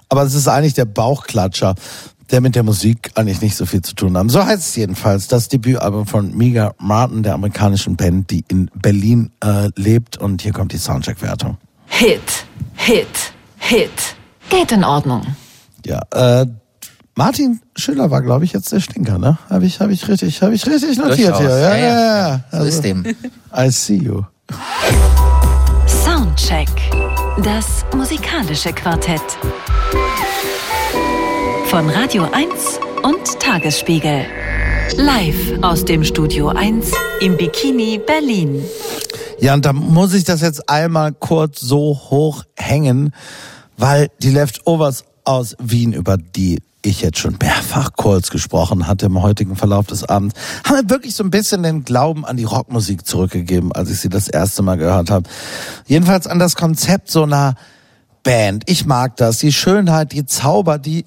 Speaker 1: Aber es ist eigentlich der Bauchklatscher, der mit der Musik eigentlich nicht so viel zu tun haben. So heißt es jedenfalls, das Debütalbum von Mega Martin, der amerikanischen Band, die in Berlin äh, lebt. Und hier kommt die Soundcheck-Wertung.
Speaker 6: Hit, Hit, Hit. Geht in Ordnung.
Speaker 1: Ja, äh, Martin Schüler war, glaube ich, jetzt der Stinker, ne? Habe ich, hab ich richtig, habe ich richtig notiert
Speaker 2: Durchaus.
Speaker 1: hier. Ja,
Speaker 2: Ja,
Speaker 1: ja,
Speaker 2: ja.
Speaker 1: ja.
Speaker 2: So ist dem.
Speaker 1: I see you.
Speaker 6: Soundcheck. Das musikalische Quartett. Von Radio 1 und Tagesspiegel. Live aus dem Studio 1 im Bikini Berlin.
Speaker 1: Ja, und da muss ich das jetzt einmal kurz so hoch hängen, weil die Leftovers aus Wien, über die ich jetzt schon mehrfach kurz gesprochen hatte im heutigen Verlauf des Abends, haben mir wirklich so ein bisschen den Glauben an die Rockmusik zurückgegeben, als ich sie das erste Mal gehört habe. Jedenfalls an das Konzept so einer Band. Ich mag das. Die Schönheit, die Zauber, die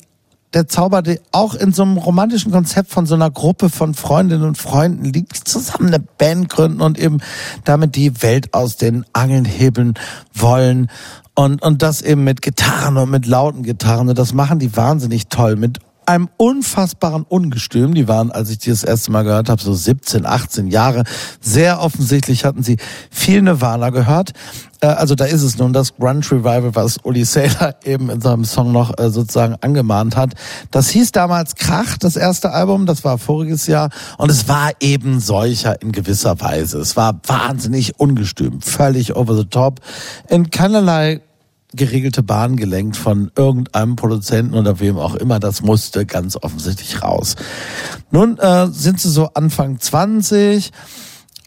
Speaker 1: der Zauber, der auch in so einem romantischen Konzept von so einer Gruppe von Freundinnen und Freunden liegt, die zusammen eine Band gründen und eben damit die Welt aus den Angeln hebeln wollen. Und, und das eben mit Gitarren und mit lauten Gitarren. Und das machen die wahnsinnig toll. Mit einem unfassbaren Ungestüm. Die waren, als ich die das erste Mal gehört habe, so 17, 18 Jahre. Sehr offensichtlich hatten sie viel Nirvana gehört. Äh, Also da ist es nun das Grunge Revival, was Uli Saylor eben in seinem Song noch äh, sozusagen angemahnt hat. Das hieß damals Krach, das erste Album, das war voriges Jahr. Und es war eben solcher in gewisser Weise. Es war wahnsinnig ungestüm, völlig over the top, in keinerlei geregelte Bahn gelenkt von irgendeinem Produzenten oder wem auch immer. Das musste ganz offensichtlich raus. Nun äh, sind sie so Anfang 20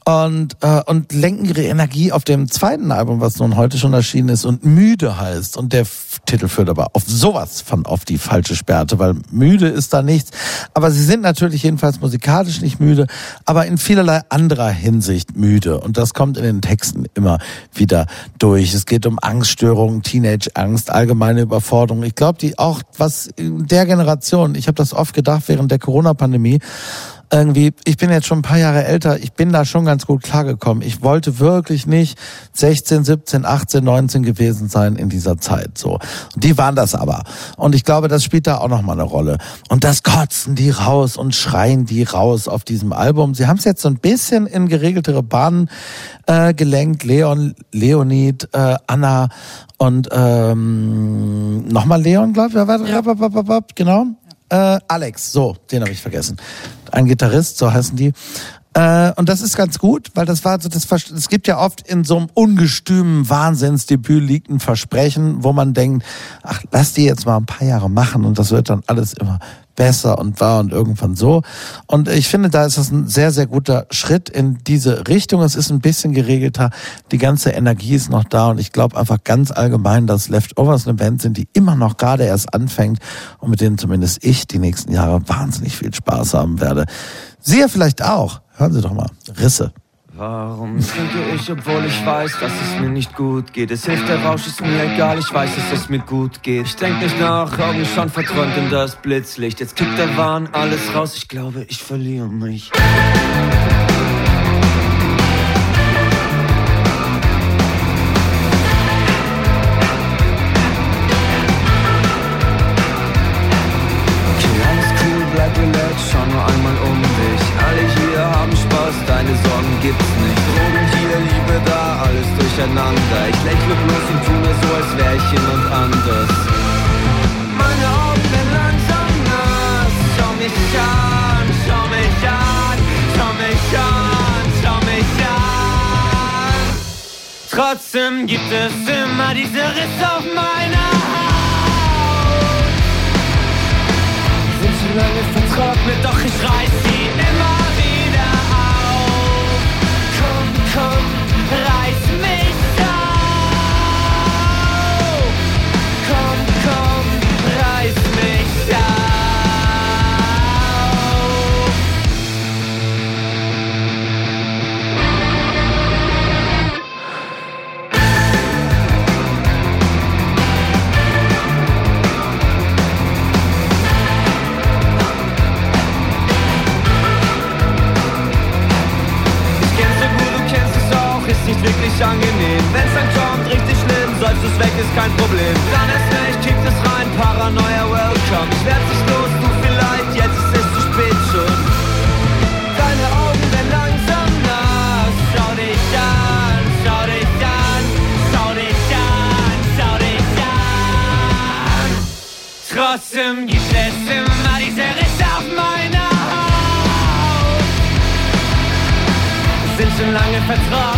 Speaker 1: und, äh, und lenken ihre Energie auf dem zweiten Album, was nun heute schon erschienen ist und müde heißt. Und der Titel führt aber auf sowas von auf die falsche Sperrte, weil müde ist da nichts. Aber sie sind natürlich jedenfalls musikalisch nicht müde, aber in vielerlei anderer Hinsicht müde. Und das kommt in den Texten immer wieder durch. Es geht um Angststörungen, Teenage-Angst, allgemeine Überforderung. Ich glaube, die auch was in der Generation, ich habe das oft gedacht während der Corona-Pandemie, irgendwie, ich bin jetzt schon ein paar Jahre älter, ich bin da schon ganz gut klargekommen. Ich wollte wirklich nicht 16, 17, 18, 19 gewesen sein in dieser Zeit. So. Und die waren das aber. Und ich glaube, das spielt da auch nochmal eine Rolle. Und das kotzen die raus und schreien die raus auf diesem Album. Sie haben es jetzt so ein bisschen in geregeltere Bahnen äh, gelenkt. Leon, Leonid, äh, Anna und ähm, nochmal Leon, glaube ich. Das? Genau. Äh, Alex, so, den habe ich vergessen. Ein Gitarrist, so heißen die. Äh, und das ist ganz gut, weil das war so das es gibt ja oft in so einem ungestümen Wahnsinnsdebüt liegt ein Versprechen, wo man denkt, ach, lass die jetzt mal ein paar Jahre machen und das wird dann alles immer besser und wahr und irgendwann so. Und ich finde, da ist das ein sehr, sehr guter Schritt in diese Richtung. Es ist ein bisschen geregelter. Die ganze Energie ist noch da und ich glaube einfach ganz allgemein, dass Leftovers eine Band sind, die immer noch gerade erst anfängt und mit denen zumindest ich die nächsten Jahre wahnsinnig viel Spaß haben werde. Sie ja vielleicht auch. Hören Sie doch mal. Risse.
Speaker 3: Warum trinke ich, obwohl ich weiß, dass es mir nicht gut geht? Es hilft, der Rausch ist mir egal, ich weiß, dass es mir gut geht. Ich denk nicht nach, Augen schon verträumt in das Blitzlicht. Jetzt kickt der Wahn alles raus, ich glaube, ich verliere mich. Durcheinander. Ich lächle bloß und tu mir so, als wär ich jemand anders. Meine Augen werden langsam nass. Schau mich an, schau mich an, schau mich an, schau mich an. Trotzdem gibt es immer diese Risse auf meiner Haut. vertrocknet, doch ich reiß sie nicht angenehm. Wenn's dann kommt, richtig schlimm, seufzt es weg, ist kein Problem. Dann erst recht, kickt es rein, Paranoia, welcome. Ich werd nicht los, du vielleicht, jetzt ist es zu spät schon. Deine Augen werden langsam nass, schau dich an, schau dich an, schau dich an, schau dich an. Trotzdem gibt es immer diese Risse auf meiner Haut sind schon lange vertrocknet,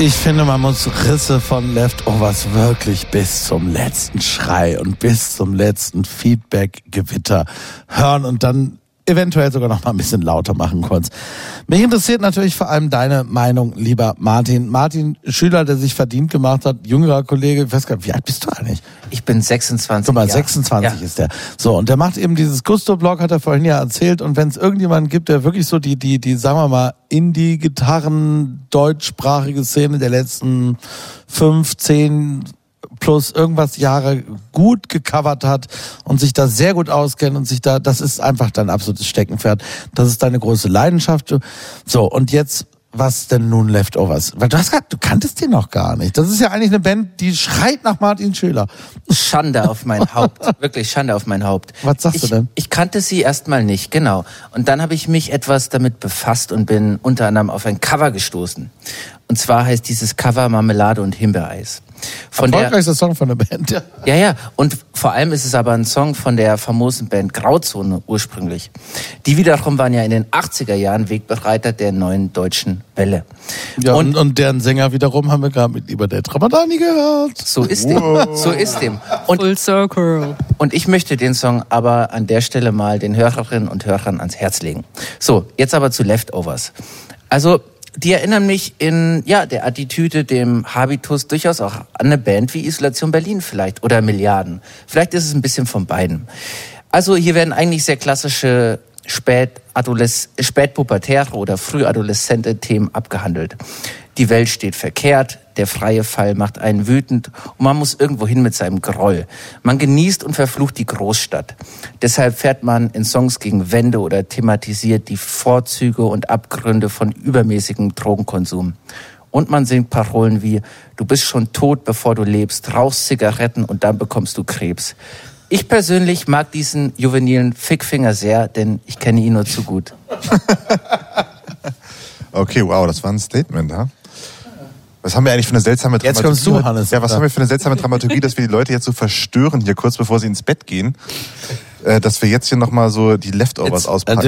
Speaker 3: Ich
Speaker 1: finde, man muss Risse von Leftovers wirklich bis zum letzten Schrei und bis zum letzten Feedback-Gewitter hören und dann eventuell sogar noch mal ein bisschen lauter machen kurz. Mich interessiert natürlich vor allem deine Meinung, lieber Martin. Martin Schüler, der sich verdient gemacht hat, jüngerer Kollege, ich weiß gar nicht, wie alt bist du eigentlich?
Speaker 2: Ich bin 26
Speaker 1: Guck mal,
Speaker 2: Jahre.
Speaker 1: 26
Speaker 2: Ja.
Speaker 1: ist der. So, und der macht eben dieses Gusto-Blog, hat er vorhin ja erzählt. Und wenn es irgendjemanden gibt, der wirklich so die, die, die, sagen wir mal, Indie-Gitarren, deutschsprachige Szene der letzten fünf, zehn plus irgendwas Jahre gut gecovert hat und sich da sehr gut auskennt und sich da, das ist einfach dein absolutes Steckenpferd. Das ist deine große Leidenschaft. So, und jetzt, was denn nun Leftovers? Weil du hast grad, du kanntest den noch gar nicht. Das ist ja eigentlich eine Band, die schreit nach Martin Schüler.
Speaker 2: Schande auf mein Haupt. Wirklich Schande auf mein Haupt.
Speaker 1: Was sagst
Speaker 2: ich,
Speaker 1: du denn?
Speaker 2: Ich kannte sie erstmal nicht, genau. Und dann habe ich mich etwas damit befasst und bin unter anderem auf ein Cover gestoßen. Und zwar heißt dieses Cover Marmelade und Himbeereis. Von der,
Speaker 1: Erfolgreichster Song von der Band, ja.
Speaker 2: ja, ja. Und vor allem ist es aber ein Song von der famosen Band Grauzone ursprünglich. Die wiederum waren ja in den 80er Jahren Wegbereiter der neuen deutschen Welle.
Speaker 1: ja und,
Speaker 2: und
Speaker 1: deren Sänger wiederum haben wir gerade mit Lieber der Tramadani gehört.
Speaker 2: so ist dem. So ist dem. Und
Speaker 5: Full Circle.
Speaker 2: Und ich möchte den Song aber an der Stelle mal den Hörerinnen und Hörern ans Herz legen. So, jetzt aber zu Leftovers. Also, die erinnern mich in, ja, der Attitüde, dem Habitus durchaus auch an eine Band wie Isolation Berlin vielleicht oder Milliarden. Vielleicht ist es ein bisschen von beiden. Also, hier werden eigentlich sehr klassische Spätadolesz spätpubertäre oder frühadoleszente Themen abgehandelt. Die Welt steht verkehrt, der freie Fall macht einen wütend und man muss irgendwo hin mit seinem Groll. Man genießt und verflucht die Großstadt. Deshalb fährt man in Songs gegen Wände oder thematisiert die Vorzüge und Abgründe von übermäßigem Drogenkonsum. Und man singt Parolen wie, du bist schon tot, bevor du lebst, rauchst Zigaretten und dann bekommst du Krebs. Ich persönlich mag diesen juvenilen Fickfinger sehr, denn ich kenne ihn nur zu gut.
Speaker 4: Okay, wow, das war ein Statement, ha? Was haben wir eigentlich für eine seltsame
Speaker 1: Jetzt
Speaker 4: Dramaturgie?
Speaker 1: kommst du, Hannes.
Speaker 4: Ja, was haben wir für eine seltsame Dramaturgie, dass wir die Leute jetzt so verstören hier kurz bevor sie ins Bett gehen, äh, dass wir jetzt hier nochmal so die Leftovers
Speaker 1: Jetzt,
Speaker 4: auspacken.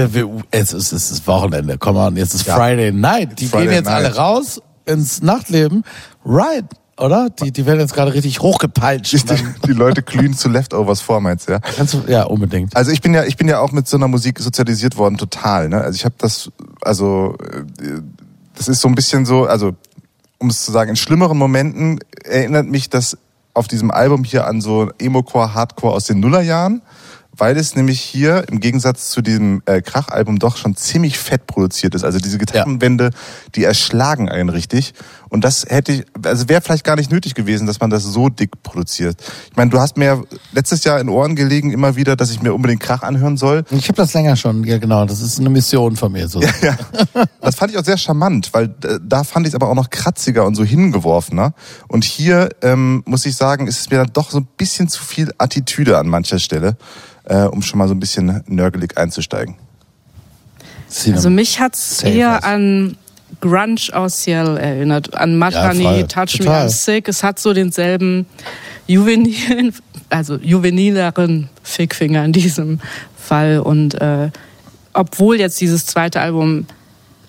Speaker 1: äh, jetzt ist es ist Wochenende, komm on, jetzt ist
Speaker 4: Ja.
Speaker 1: Friday Night. Die
Speaker 4: Friday
Speaker 1: gehen jetzt
Speaker 4: night.
Speaker 1: alle raus ins Nachtleben. Right. oder? Die, die werden jetzt gerade richtig hochgepeitscht.
Speaker 4: Die, die Leute glühen zu Leftovers vor, meinst du, ja?
Speaker 1: Kannst du, ja, unbedingt.
Speaker 4: Also ich bin ja, ich bin ja auch mit so einer Musik sozialisiert worden, total. Ne? Also ich habe das, also äh, das ist so ein bisschen so, also um es zu sagen, in schlimmeren Momenten erinnert mich das auf diesem Album hier an so Emo-Core, Hardcore aus den Nullerjahren, weil es nämlich hier im Gegensatz zu diesem äh, Krach-Album doch schon ziemlich fett produziert ist. Also diese Gitarrenwände, die erschlagen einen richtig. Und das hätte ich, also wäre vielleicht gar nicht nötig gewesen, dass man das so dick produziert. Ich meine, du hast mir ja letztes Jahr in Ohren gelegen immer wieder, dass ich mir unbedingt Krach anhören soll.
Speaker 1: Ich habe das länger schon, ja genau. Das ist eine Mission von mir. So.
Speaker 4: Ja, das fand ich auch sehr charmant, weil äh, da fand ich es aber auch noch kratziger und so hingeworfener. Und hier ähm, muss ich sagen, ist es mir dann doch so ein bisschen zu viel Attitüde an mancher Stelle, äh, um schon mal so ein bisschen nörgelig einzusteigen.
Speaker 5: Also mich hat's
Speaker 1: Safe
Speaker 5: eher
Speaker 1: was.
Speaker 5: an Grunge aus Seattle erinnert, an Madhani,
Speaker 1: Ja.
Speaker 5: Touch Me. I'm Sick. Es hat so denselben juvenilen, also juvenileren Fickfinger in diesem Fall. Und äh, obwohl jetzt dieses zweite Album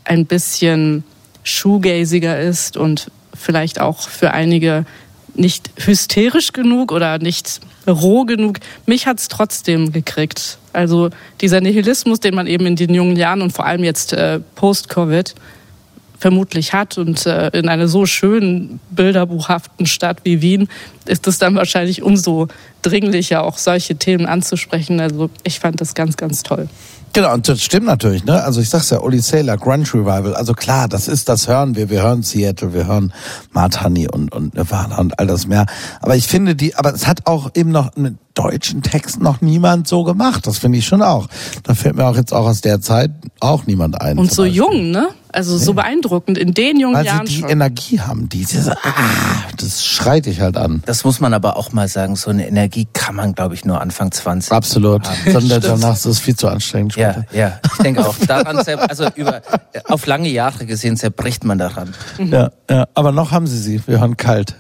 Speaker 5: ein bisschen shoegaziger ist und vielleicht auch für einige nicht hysterisch genug oder nicht roh genug. Mich hat's trotzdem gekriegt. Also dieser Nihilismus, den man eben in den jungen Jahren und vor allem jetzt äh, post-Covid vermutlich hat und äh, in einer so schönen, bilderbuchhaften Stadt wie Wien ist es dann wahrscheinlich umso dringlicher, auch solche Themen anzusprechen. Also ich fand das ganz, ganz toll.
Speaker 1: Genau, und das stimmt natürlich, ne? Also ich sag's ja, Uli Sailor, Grunge Revival. Also klar, das ist, das hören wir. Wir hören Seattle, wir hören Mart Honey und, und Nirvana und all das mehr. Aber ich finde die, aber es hat auch eben noch deutschen Texten noch niemand so gemacht. Das finde ich schon auch. Da fällt mir auch jetzt auch aus der Zeit auch niemand ein.
Speaker 5: Und so
Speaker 1: Beispiel.
Speaker 5: jung, ne? Also so beeindruckend in den jungen
Speaker 1: Weil sie
Speaker 5: Jahren
Speaker 1: die
Speaker 5: schon.
Speaker 1: Energie haben, die, diese, ah, das schreit dich halt an.
Speaker 2: Das muss man aber auch mal sagen, so eine Energie kann man, glaube ich, nur Anfang 20.
Speaker 1: Absolut. Sondern danach ist es viel zu anstrengend.
Speaker 2: Ja,
Speaker 1: später.
Speaker 2: ja, ich denke auch. Daran, also über, auf lange Jahre gesehen zerbricht man daran.
Speaker 1: ja, ja. Aber noch haben sie sie. Wir hören kalt.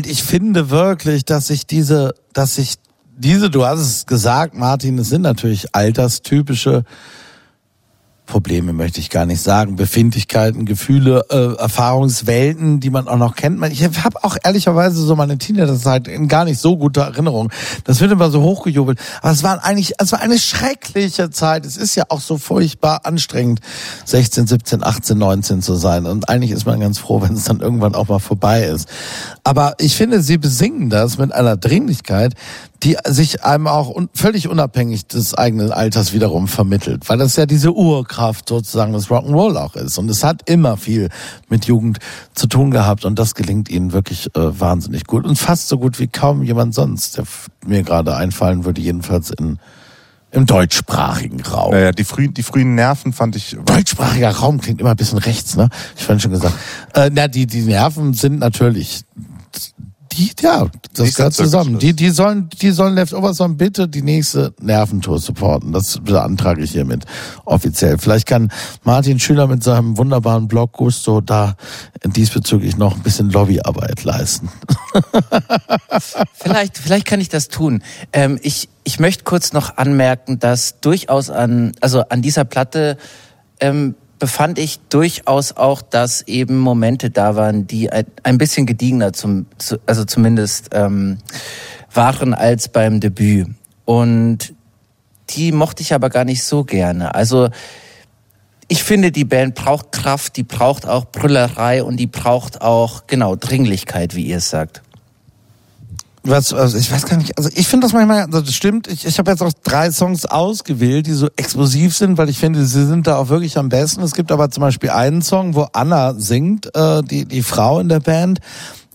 Speaker 1: Ja, kalt. Ich finde wirklich, dass sich diese, dass sich diese, du hast es gesagt, Martin, es sind natürlich alterstypische Probleme möchte ich gar nicht sagen, Befindlichkeiten, Gefühle, äh, Erfahrungswelten, die man auch noch kennt. Ich habe auch ehrlicherweise so meine Teenagerzeit in gar nicht so gute Erinnerung. Das wird immer so hochgejubelt. Aber es war eigentlich, es war eine schreckliche Zeit. Es ist ja auch so furchtbar anstrengend, 16, 17, 18, 19 zu sein. Und eigentlich ist man ganz froh, wenn es dann irgendwann auch mal vorbei ist. Aber ich finde, sie besingen das mit einer Dringlichkeit, die sich einem auch un völlig unabhängig des eigenen Alters wiederum vermittelt, weil das ja diese Urkraft sozusagen des Rock'n'Roll auch ist. Und es hat immer viel mit Jugend zu tun gehabt und das gelingt ihnen wirklich äh, wahnsinnig gut und fast so gut wie kaum jemand sonst, der mir gerade einfallen würde, jedenfalls in im deutschsprachigen Raum.
Speaker 4: Naja, die frühen, die frühen Nerven fand ich.
Speaker 1: Deutschsprachiger Raum klingt immer ein bisschen rechts, ne? Ich fand schon gesagt. Äh, na, die, die Nerven sind natürlich ja, das gehört zusammen. Die, die sollen, die sollen Leftovers sollen bitte die nächste Nerventour supporten. Das beantrage ich hiermit offiziell. Vielleicht kann Martin Schüler mit seinem wunderbaren Blog Gusto da diesbezüglich noch ein bisschen Lobbyarbeit leisten.
Speaker 2: Vielleicht, vielleicht kann ich das tun. Ähm, ich, ich möchte kurz noch anmerken, dass durchaus an, also an dieser Platte ähm, befand ich durchaus auch, dass eben Momente da waren, die ein, bisschen gediegener zum, zu, also zumindest ähm, waren als beim Debüt. Und die mochte ich aber gar nicht so gerne. Also ich finde, die Band braucht Kraft, die braucht auch Brüllerei und die braucht auch, genau, Dringlichkeit, wie ihr es sagt.
Speaker 1: Was, also ich weiß gar nicht, also ich finde das manchmal, also das stimmt, ich, ich habe jetzt auch drei Songs ausgewählt, die so explosiv sind, weil ich finde, sie sind da auch wirklich am besten. Es gibt aber zum Beispiel einen Song, wo Anna singt, äh, die, die Frau in der Band,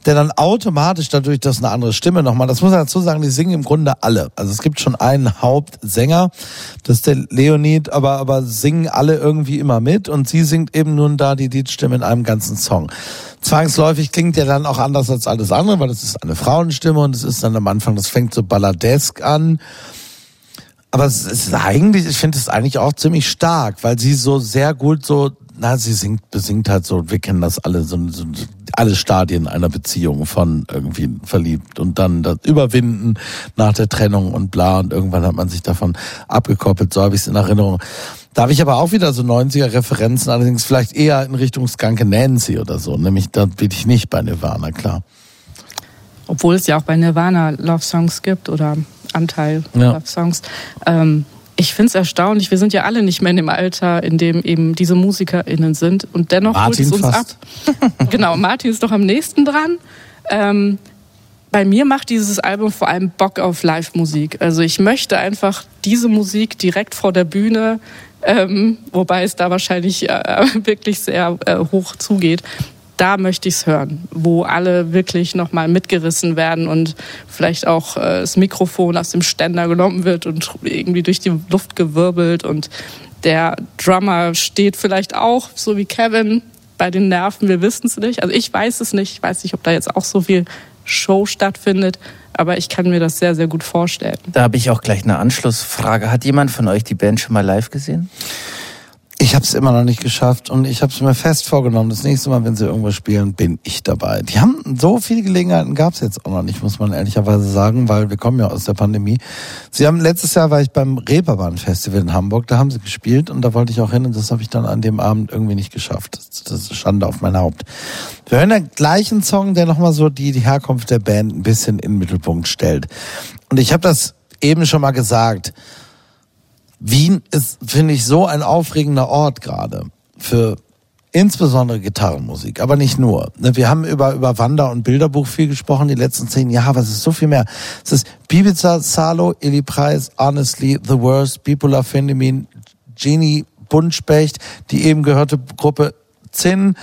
Speaker 1: der dann automatisch dadurch, dass eine andere Stimme nochmal, das muss man dazu sagen, die singen im Grunde alle. Also es gibt schon einen Hauptsänger, das ist der Leonid, aber, aber singen alle irgendwie immer mit und sie singt eben nun da die Liedstimme in einem ganzen Song. Zwangsläufig klingt der dann auch anders als alles andere, weil das ist eine Frauenstimme und es ist dann am Anfang, das fängt so balladesk an. Aber es ist eigentlich, ich finde es eigentlich auch ziemlich stark, weil sie so sehr gut so, na, sie singt, besingt halt so, wir kennen das alle, so, so alle Stadien einer Beziehung von irgendwie verliebt und dann das Überwinden nach der Trennung und bla und irgendwann hat man sich davon abgekoppelt, so habe ich es in Erinnerung. Da habe ich aber auch wieder so 90er Referenzen, allerdings vielleicht eher in Richtung Skanke Nancy oder so, nämlich da bin ich nicht bei Nirvana, klar.
Speaker 5: Obwohl es ja auch bei Nirvana Love Songs gibt oder Anteil
Speaker 1: Ja.
Speaker 5: Love Songs. Ähm, ich finde es erstaunlich, wir sind ja alle nicht mehr in dem Alter, in dem eben diese MusikerInnen sind. Und dennoch holt es uns
Speaker 1: fast.
Speaker 5: ab. genau, Martin ist doch am nächsten dran. Ähm, bei mir macht dieses Album vor allem Bock auf Live-Musik. Also ich möchte einfach diese Musik direkt vor der Bühne, ähm, wobei es da wahrscheinlich äh, wirklich sehr äh, hoch zugeht. Da möchte ich es hören, wo alle wirklich nochmal mitgerissen werden und vielleicht auch äh, das Mikrofon aus dem Ständer genommen wird und irgendwie durch die Luft gewirbelt und der Drummer steht vielleicht auch, so wie Kevin, bei den Nerven, wir wissen es nicht. Also ich weiß es nicht, ich weiß nicht, ob da jetzt auch so viel Show stattfindet, aber ich kann mir das sehr, sehr gut vorstellen.
Speaker 2: Da habe ich auch gleich eine Anschlussfrage. Hat jemand von euch die Band schon mal live gesehen?
Speaker 1: Ich habe es immer noch nicht geschafft und ich habe es mir fest vorgenommen. Das nächste Mal, wenn sie irgendwas spielen, bin ich dabei. Die haben so viele Gelegenheiten gab es jetzt auch noch nicht, muss man ehrlicherweise sagen, weil wir kommen ja aus der Pandemie. Sie haben letztes Jahr war ich beim Reeperbahn Festival in Hamburg, da haben sie gespielt und da wollte ich auch hin und das habe ich dann an dem Abend irgendwie nicht geschafft. Das, das ist Schande auf mein Haupt. Wir hören den gleichen Song, der nochmal so die, die Herkunft der Band ein bisschen in den Mittelpunkt stellt. Und ich habe das eben schon mal gesagt. Wien ist, finde ich, so ein aufregender Ort gerade für insbesondere Gitarrenmusik, aber nicht nur. Ne, Wir haben über, über Wander- und Bilderbuch viel gesprochen die letzten zehn Jahre, aber es ist so viel mehr. Es ist Bibiza, Salo, Eli Preis, Honestly, The Worst, Bipolar Phänomen, Genie, Buntspecht, die eben gehörte Gruppe Zinn.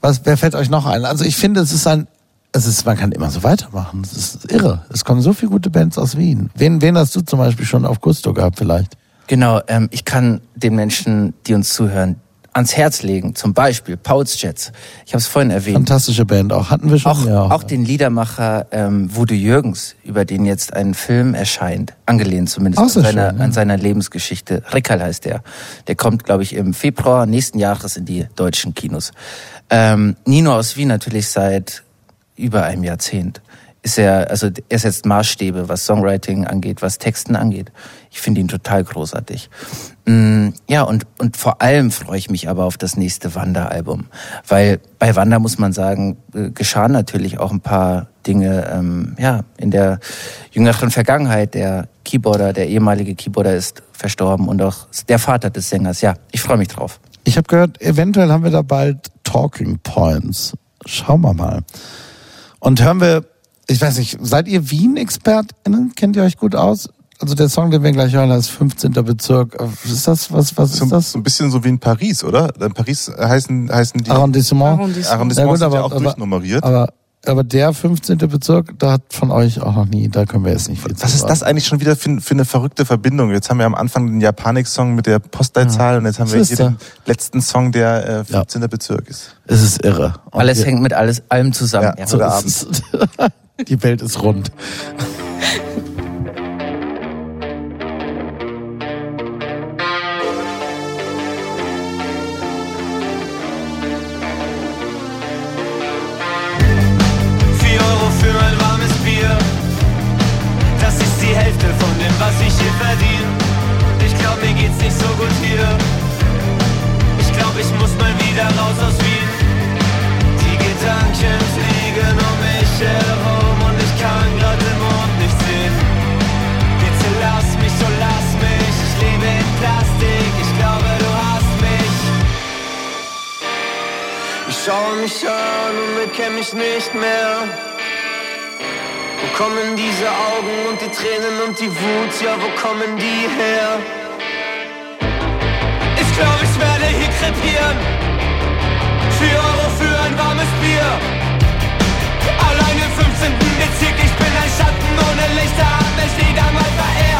Speaker 1: Was, wer fällt euch noch ein? Also ich finde, es ist ein, es ist, man kann immer so weitermachen. Es ist irre. Es kommen so viele gute Bands aus Wien. Wen, wen hast du zum Beispiel schon auf Gusto gehabt vielleicht?
Speaker 2: Genau, ähm, ich kann den Menschen, die uns zuhören, ans Herz legen. Zum Beispiel Pauls Jets. Ich habe es vorhin erwähnt.
Speaker 1: Fantastische Band auch. Hatten wir schon?
Speaker 2: Auch,
Speaker 1: ja.
Speaker 2: auch den Liedermacher ähm, Wudo Jürgens, über den jetzt ein Film erscheint, angelehnt zumindest
Speaker 1: Auch
Speaker 2: an seiner,
Speaker 1: schön, ja.
Speaker 2: an seiner Lebensgeschichte. Rickerl heißt der. Der kommt, glaube ich, im Februar nächsten Jahres in die deutschen Kinos. Ähm, Nino aus Wien natürlich seit über einem Jahrzehnt ist er, also er setzt Maßstäbe, was Songwriting angeht, was Texten angeht. Ich finde ihn total großartig. Mm, Ja, und, und vor allem freue ich mich aber auf das nächste Wanda-Album. Weil bei Wanda muss man sagen, äh, geschahen natürlich auch ein paar Dinge, ähm, ja, in der jüngeren Vergangenheit. Der Keyboarder, der ehemalige Keyboarder ist verstorben und auch der Vater des Sängers. Ja, ich freue mich drauf.
Speaker 1: Ich habe gehört, eventuell haben wir da bald Talking Points. Schauen wir mal. Und hören wir, ich weiß nicht, seid ihr Wien-ExpertInnen? Kennt ihr euch gut aus? Also der Song, den wir gleich hören, ist 15. Bezirk. Ist das, was, was
Speaker 4: So,
Speaker 1: ist das?
Speaker 4: so ein bisschen so wie in Paris, oder? In Paris heißen, heißen die
Speaker 1: Arrondissement.
Speaker 5: Arrondissement.
Speaker 4: Arrondissements
Speaker 1: Ja, gut,
Speaker 4: sind ja
Speaker 1: aber-
Speaker 4: auch
Speaker 1: aber-
Speaker 4: durchnummeriert.
Speaker 1: Aber, aber der 15. Bezirk, da hat von euch auch noch nie, da können wir jetzt nicht viel zu
Speaker 4: Was ist
Speaker 1: sagen.
Speaker 4: das eigentlich schon wieder für, für eine verrückte Verbindung? Jetzt haben wir am Anfang den Japanik-Song mit der Postleitzahl und jetzt haben wir
Speaker 1: Das
Speaker 4: hier den letzten Song, der äh, 15. Bezirk ist.
Speaker 1: Es ist irre. Und
Speaker 2: Alles hängt mit alles, allem zusammen.
Speaker 4: Ja,
Speaker 2: Ja,
Speaker 4: so der
Speaker 1: ist es. Die Welt ist rund.
Speaker 3: mich nicht mehr. Wo kommen diese Augen und die Tränen und die Wut? Ja, wo kommen die her? Ich glaube, ich werde hier krepieren. Vier Euro für ein warmes Bier. Allein im 15. Bezirk, ich bin ein Schatten ohne Lichter, hab mich wieder mal verehrt.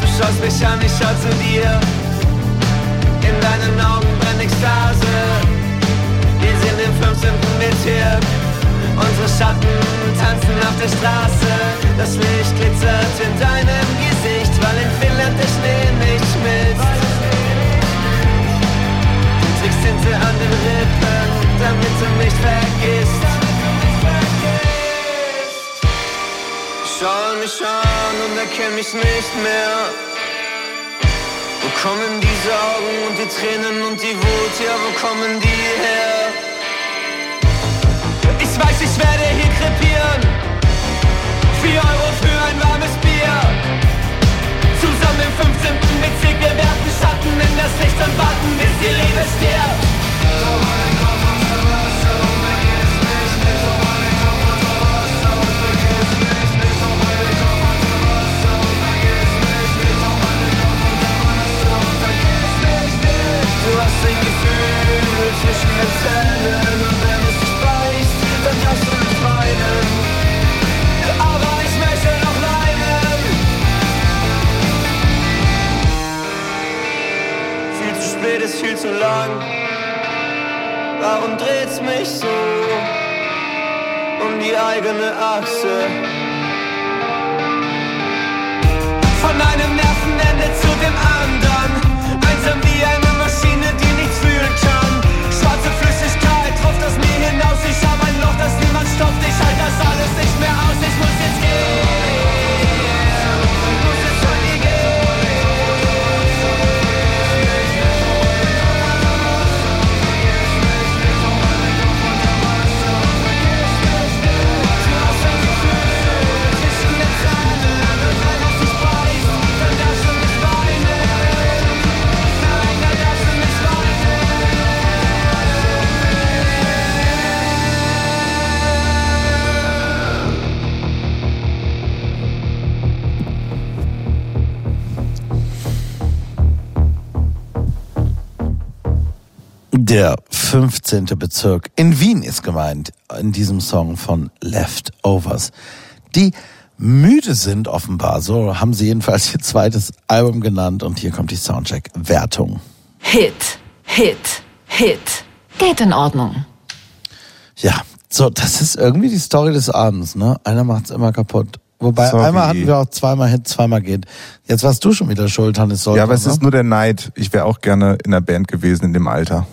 Speaker 3: Du schaust mich an, ich schau zu dir. In deinen Augen brennt Ekstase. Wir sind im 15. Bezirk. Unsere Schatten tanzen auf der Straße. Das Licht glitzert in deinem Tinte an den Rippen, damit du nicht vergisst. Schau mich an und erkenn mich nicht mehr. Wo kommen diese Augen und die Tränen und die Wut? Ja, wo kommen die her? Ich weiß, ich werde hier krepieren. Vier Euro für ein Das Licht und warten, bis die Liebe stirbt. Zu lang. Warum dreht's mich so um die eigene Achse? Von einem Nervenende zu dem anderen.
Speaker 1: Der 15. Bezirk in Wien ist gemeint in diesem Song von Leftovers. Die müde sind offenbar. So haben sie jedenfalls ihr zweites Album genannt und hier kommt die Soundcheck-Wertung.
Speaker 6: Hit, Hit, Hit. Geht in Ordnung.
Speaker 1: Ja, so, das ist irgendwie die Story des Abends, ne? Einer macht's immer kaputt. Wobei,
Speaker 4: Sorry.
Speaker 1: einmal hatten wir auch zweimal Hit, zweimal geht. Jetzt warst du schon wieder schuld, Hannes Soltau.
Speaker 4: Ja, aber es
Speaker 1: ne?
Speaker 4: ist nur der Neid. Ich wäre auch gerne in der Band gewesen in dem Alter.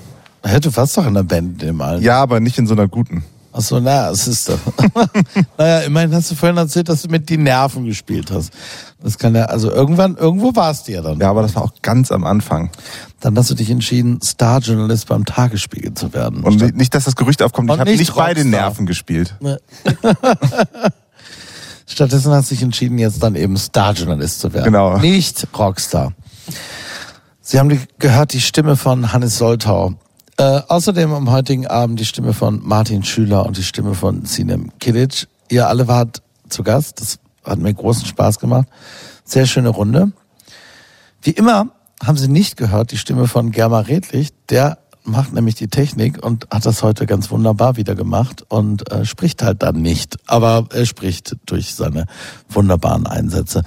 Speaker 1: Hä, du warst doch in der Band dem Alter.
Speaker 4: Ja, aber nicht in so einer guten.
Speaker 1: Ach so, naja, es ist doch. naja, immerhin hast du vorhin erzählt, dass du mit die Nerven gespielt hast. Das kann ja, also irgendwann, irgendwo warst du ja dann.
Speaker 4: Ja, aber das war auch ganz am Anfang.
Speaker 1: Dann hast du dich entschieden, Starjournalist beim Tagesspiegel zu werden.
Speaker 4: Und
Speaker 1: Statt-
Speaker 4: nicht, dass das Gerücht aufkommt, ich habe
Speaker 1: nicht
Speaker 4: nicht bei den. Nerven gespielt.
Speaker 1: Stattdessen hast du dich entschieden, jetzt dann eben Starjournalist zu werden.
Speaker 4: Genau.
Speaker 1: Nicht Rockstar. Sie haben gehört die Stimme von Hannes Soltau. Äh, außerdem am heutigen Abend die Stimme von Martin Schüler und die Stimme von Sinem Kilic. Ihr alle wart zu Gast. Das hat mir großen Spaß gemacht. Sehr schöne Runde. Wie immer haben Sie nicht gehört die Stimme von Germa Redlich. Der macht nämlich die Technik und hat das heute ganz wunderbar wieder gemacht und äh, spricht halt dann nicht. Aber er spricht durch seine wunderbaren Einsätze.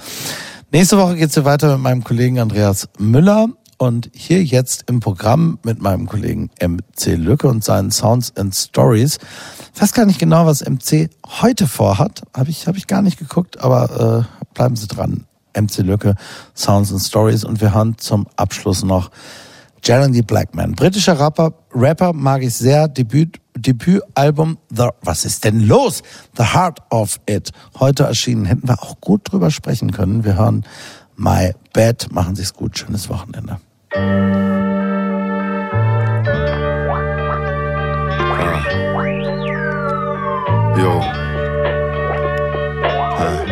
Speaker 1: Nächste Woche geht's hier weiter mit meinem Kollegen Andreas Müller und hier jetzt im Programm mit meinem Kollegen MC Lücke und seinen Sounds and Stories. Ich weiß gar nicht genau, was MC heute vorhat. Habe ich, hab ich gar nicht geguckt, aber äh, bleiben Sie dran. MC Lücke, Sounds and Stories und wir hören zum Abschluss noch Jeremy Blackman. Britischer Rapper, Rapper mag ich sehr. Debüt, Debütalbum The, was ist denn los? The Heart of It. Heute erschienen. Hätten wir auch gut drüber sprechen können. Wir hören My Bad. Machen Sich's gut. Schönes Wochenende.
Speaker 9: Yo. Huh.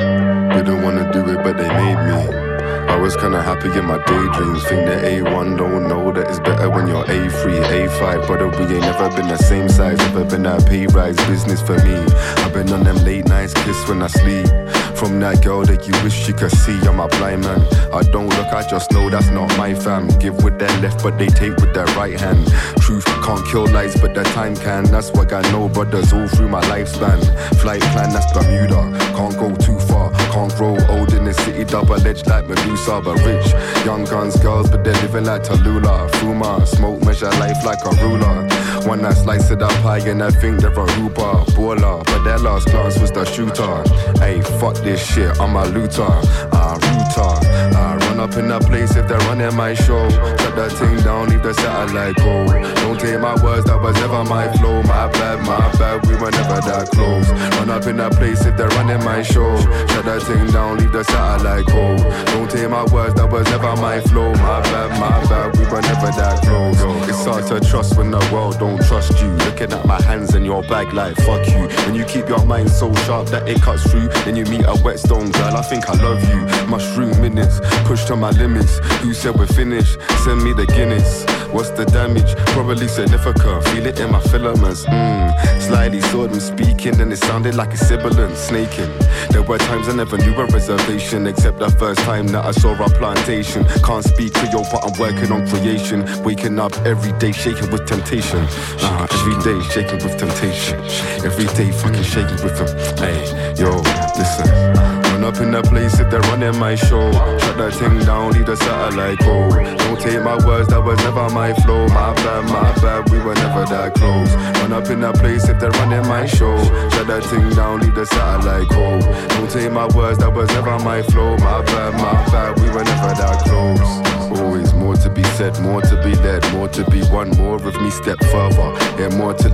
Speaker 9: Didn't wanna do it, but they made me. I was kinda happy in my daydreams. Think that A1 don't know that it's better when you're A3, A5. Brother, we ain't never been the same size. Never been that pay rise business for me. I've been on them late nights, kiss when I sleep. From that girl that you wish you could see, I'm a blind man. I don't look, I just know that's not my fam. Give with their left, but they take with their right hand. Truth can't kill lights, but the time can. That's why I know brothers all through my lifespan. Flight plan, that's Bermuda. Can't go too far, can't grow old in the city, double edged like Medusa, but rich. Young guns, girls, but they're living like Tallulah. Fuma, smoke, measure life like a ruler. One that slice it up high and I think they're a hooper, baller, but their last glance was the shooter. Hey, fuck this shit, I'm a looter, ah, rooter. Run up in the place if they're running my show. Shut that thing down, leave the satellite go. Don't take my words, that was never my flow. My bad, my bad, we were never that close. Run up in the place if they're running my show. Shut that thing down, leave the satellite go. Don't take my words, that was never my flow. My bad, my bad, we were never that close. It's hard to trust when the world don't trust you. Looking at my hands and your bag like fuck you. When you keep your mind so sharp that it cuts through, then you meet a whetstone girl. I think I love you. Mushroom minutes, pushed my limits. Who said we're finished? Send me the Guinness. What's the damage? Probably significant. Feel it in my filaments. Mmm. Slightly saw them speaking, and it sounded like a sibilant snaking. There were times I never knew a reservation, except the first time that I saw a plantation. Can't speak Creole, but I'm working on creation. Waking up every day, shaking with temptation. Uh, every day, shaking with temptation. Every day, fucking shaking with them. Hey, yo, listen. Run up in the place if they're running my show. Shut that thing down, leave the satellite go. Don't take my words, that was never my flow. My bad, my bad, we were never that close. Run up in the place if they're running my show. Shut that thing down, leave the satellite go. Don't take my words, that was never my flow. My bad, my bad, we were never that close. Always more to be said, more to be led, more to be one, more of me step further. Immortally more to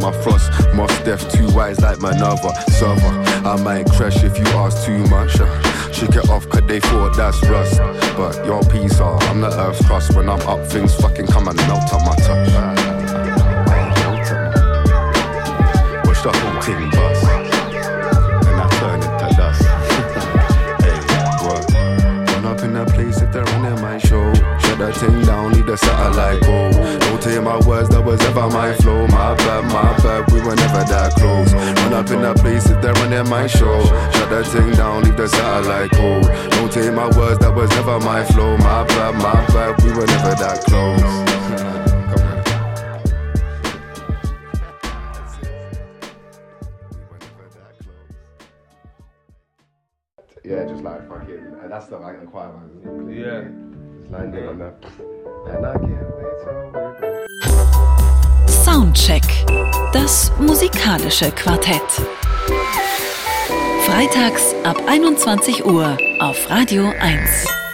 Speaker 9: my frost, more deaf, two wise like Manova, server. I might crash if you ask too much. Uh, Shake it off, cause they thought that's rust. But your piece are, I'm the earth's crust. When I'm up, things fucking come and melt on my touch. Watch the whole thing bust. Shut that thing down, leave the satellite go. Don't take my words, that was ever my flow. My bad, my bad, we were never that close. Run up in that place if they're running my show. Shut that thing down, leave the satellite go. Don't take my words, that was never my flow. My bad, my bad, we were never that close.
Speaker 10: stuff I can quiet my Yeah. It's like that on that. And Wait till we
Speaker 6: Soundcheck. Das musikalische Quartett. Freitags ab 21 Uhr auf Radio 1.